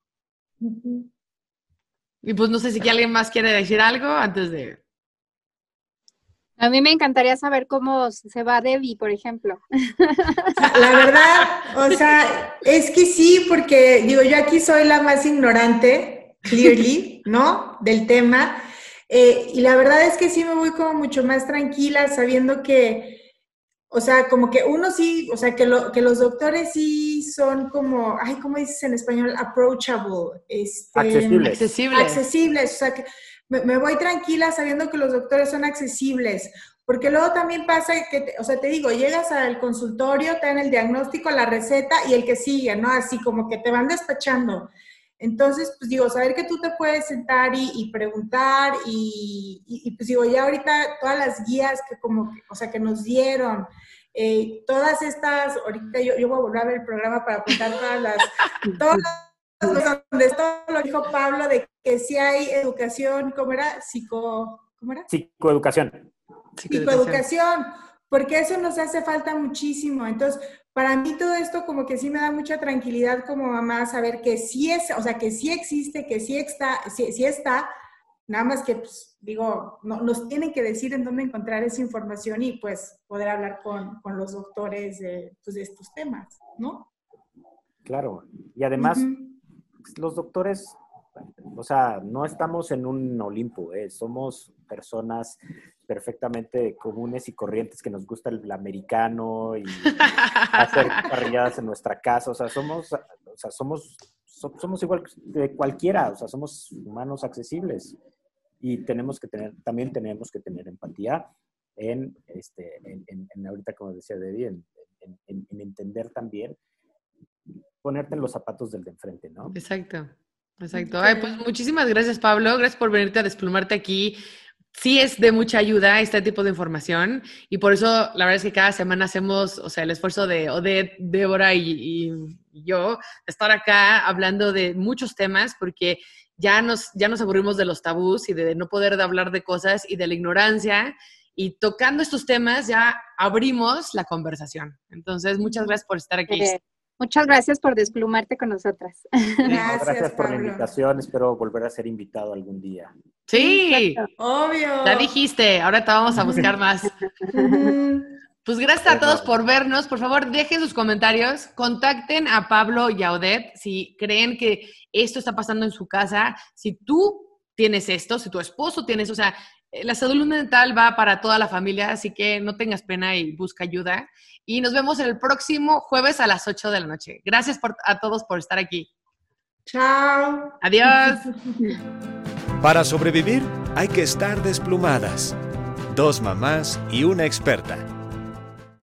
Y pues no sé si alguien más quiere decir algo antes de... A mí me encantaría saber cómo se va Debbie, por ejemplo. La verdad, o sea, es que sí, porque digo, yo aquí soy la más ignorante, clearly, ¿no? Del tema. Eh, y la verdad es que sí me voy como mucho más tranquila sabiendo que, o sea, como que uno sí, o sea, que, lo, que los doctores sí son como, ay, ¿cómo dices en español? Approachable. Este, Accesibles. Accesible. accesibles, o sea, que me, voy tranquila sabiendo que los doctores son accesibles, porque luego también pasa que, o sea, te digo, llegas al consultorio, te dan el diagnóstico, la receta y el que sigue, ¿no? Así como que te van despachando. Entonces, pues digo, saber que tú te puedes sentar y, preguntar y, y, y, pues digo, ya ahorita todas las guías que como, o sea, que nos dieron, eh, todas estas, ahorita yo, yo, voy a volver a ver el programa para apuntar todas todas las, donde todo lo dijo Pablo de que si hay educación, ¿cómo era? Psico, ¿cómo era? Psicoeducación. Psicoeducación, porque eso nos hace falta muchísimo. Entonces, para mí todo esto como que sí me da mucha tranquilidad como mamá saber que sí es, o sea, que sí existe, que sí está, sí, sí está, Nada más que, pues, digo, no, nos tienen que decir en dónde encontrar esa información y pues poder hablar con, con los doctores de, pues, de, estos temas, ¿no? Claro, y además los doctores, o sea, no estamos en un Olimpo, ¿eh? somos personas perfectamente comunes y corrientes que nos gusta el, americano y hacer carrilladas en nuestra casa, o sea, somos, o sea, somos, somos igual que cualquiera, o sea, somos humanos accesibles y tenemos que tener, también tenemos que tener empatía en, este, en, ahorita como decía Debbie, en, en, entender también, ponerte en los zapatos del de enfrente, ¿no? Exacto, exacto. Ay, pues muchísimas gracias Pablo, gracias por venirte a desplumarte aquí. Sí es de mucha ayuda este tipo de información y por eso la verdad es que cada semana hacemos, o sea, el esfuerzo de Odette, Débora y, y yo de estar acá hablando de muchos temas porque ya nos, ya nos aburrimos de los tabús y de no poder hablar de cosas y de la ignorancia. Y tocando estos temas ya abrimos la conversación. Entonces, muchas gracias por estar aquí. Muchas gracias por desplumarte con nosotras. Gracias, gracias por la invitación. Espero volver a ser invitado algún día. Sí, obvio. Ya dijiste, ahora te vamos a buscar más. Pues gracias a todos por vernos. Por favor, dejen sus comentarios. Contacten a Pablo y a Odette si creen que esto está pasando en su casa. Si tú tienes esto, si tu esposo tiene eso, o sea, la salud mental va para toda la familia, así que no tengas pena y busca ayuda. Y nos vemos el próximo jueves a las 8 de la noche. Gracias a todos por estar aquí. Chao. Adiós. Para sobrevivir hay que estar desplumadas. Dos mamás y una experta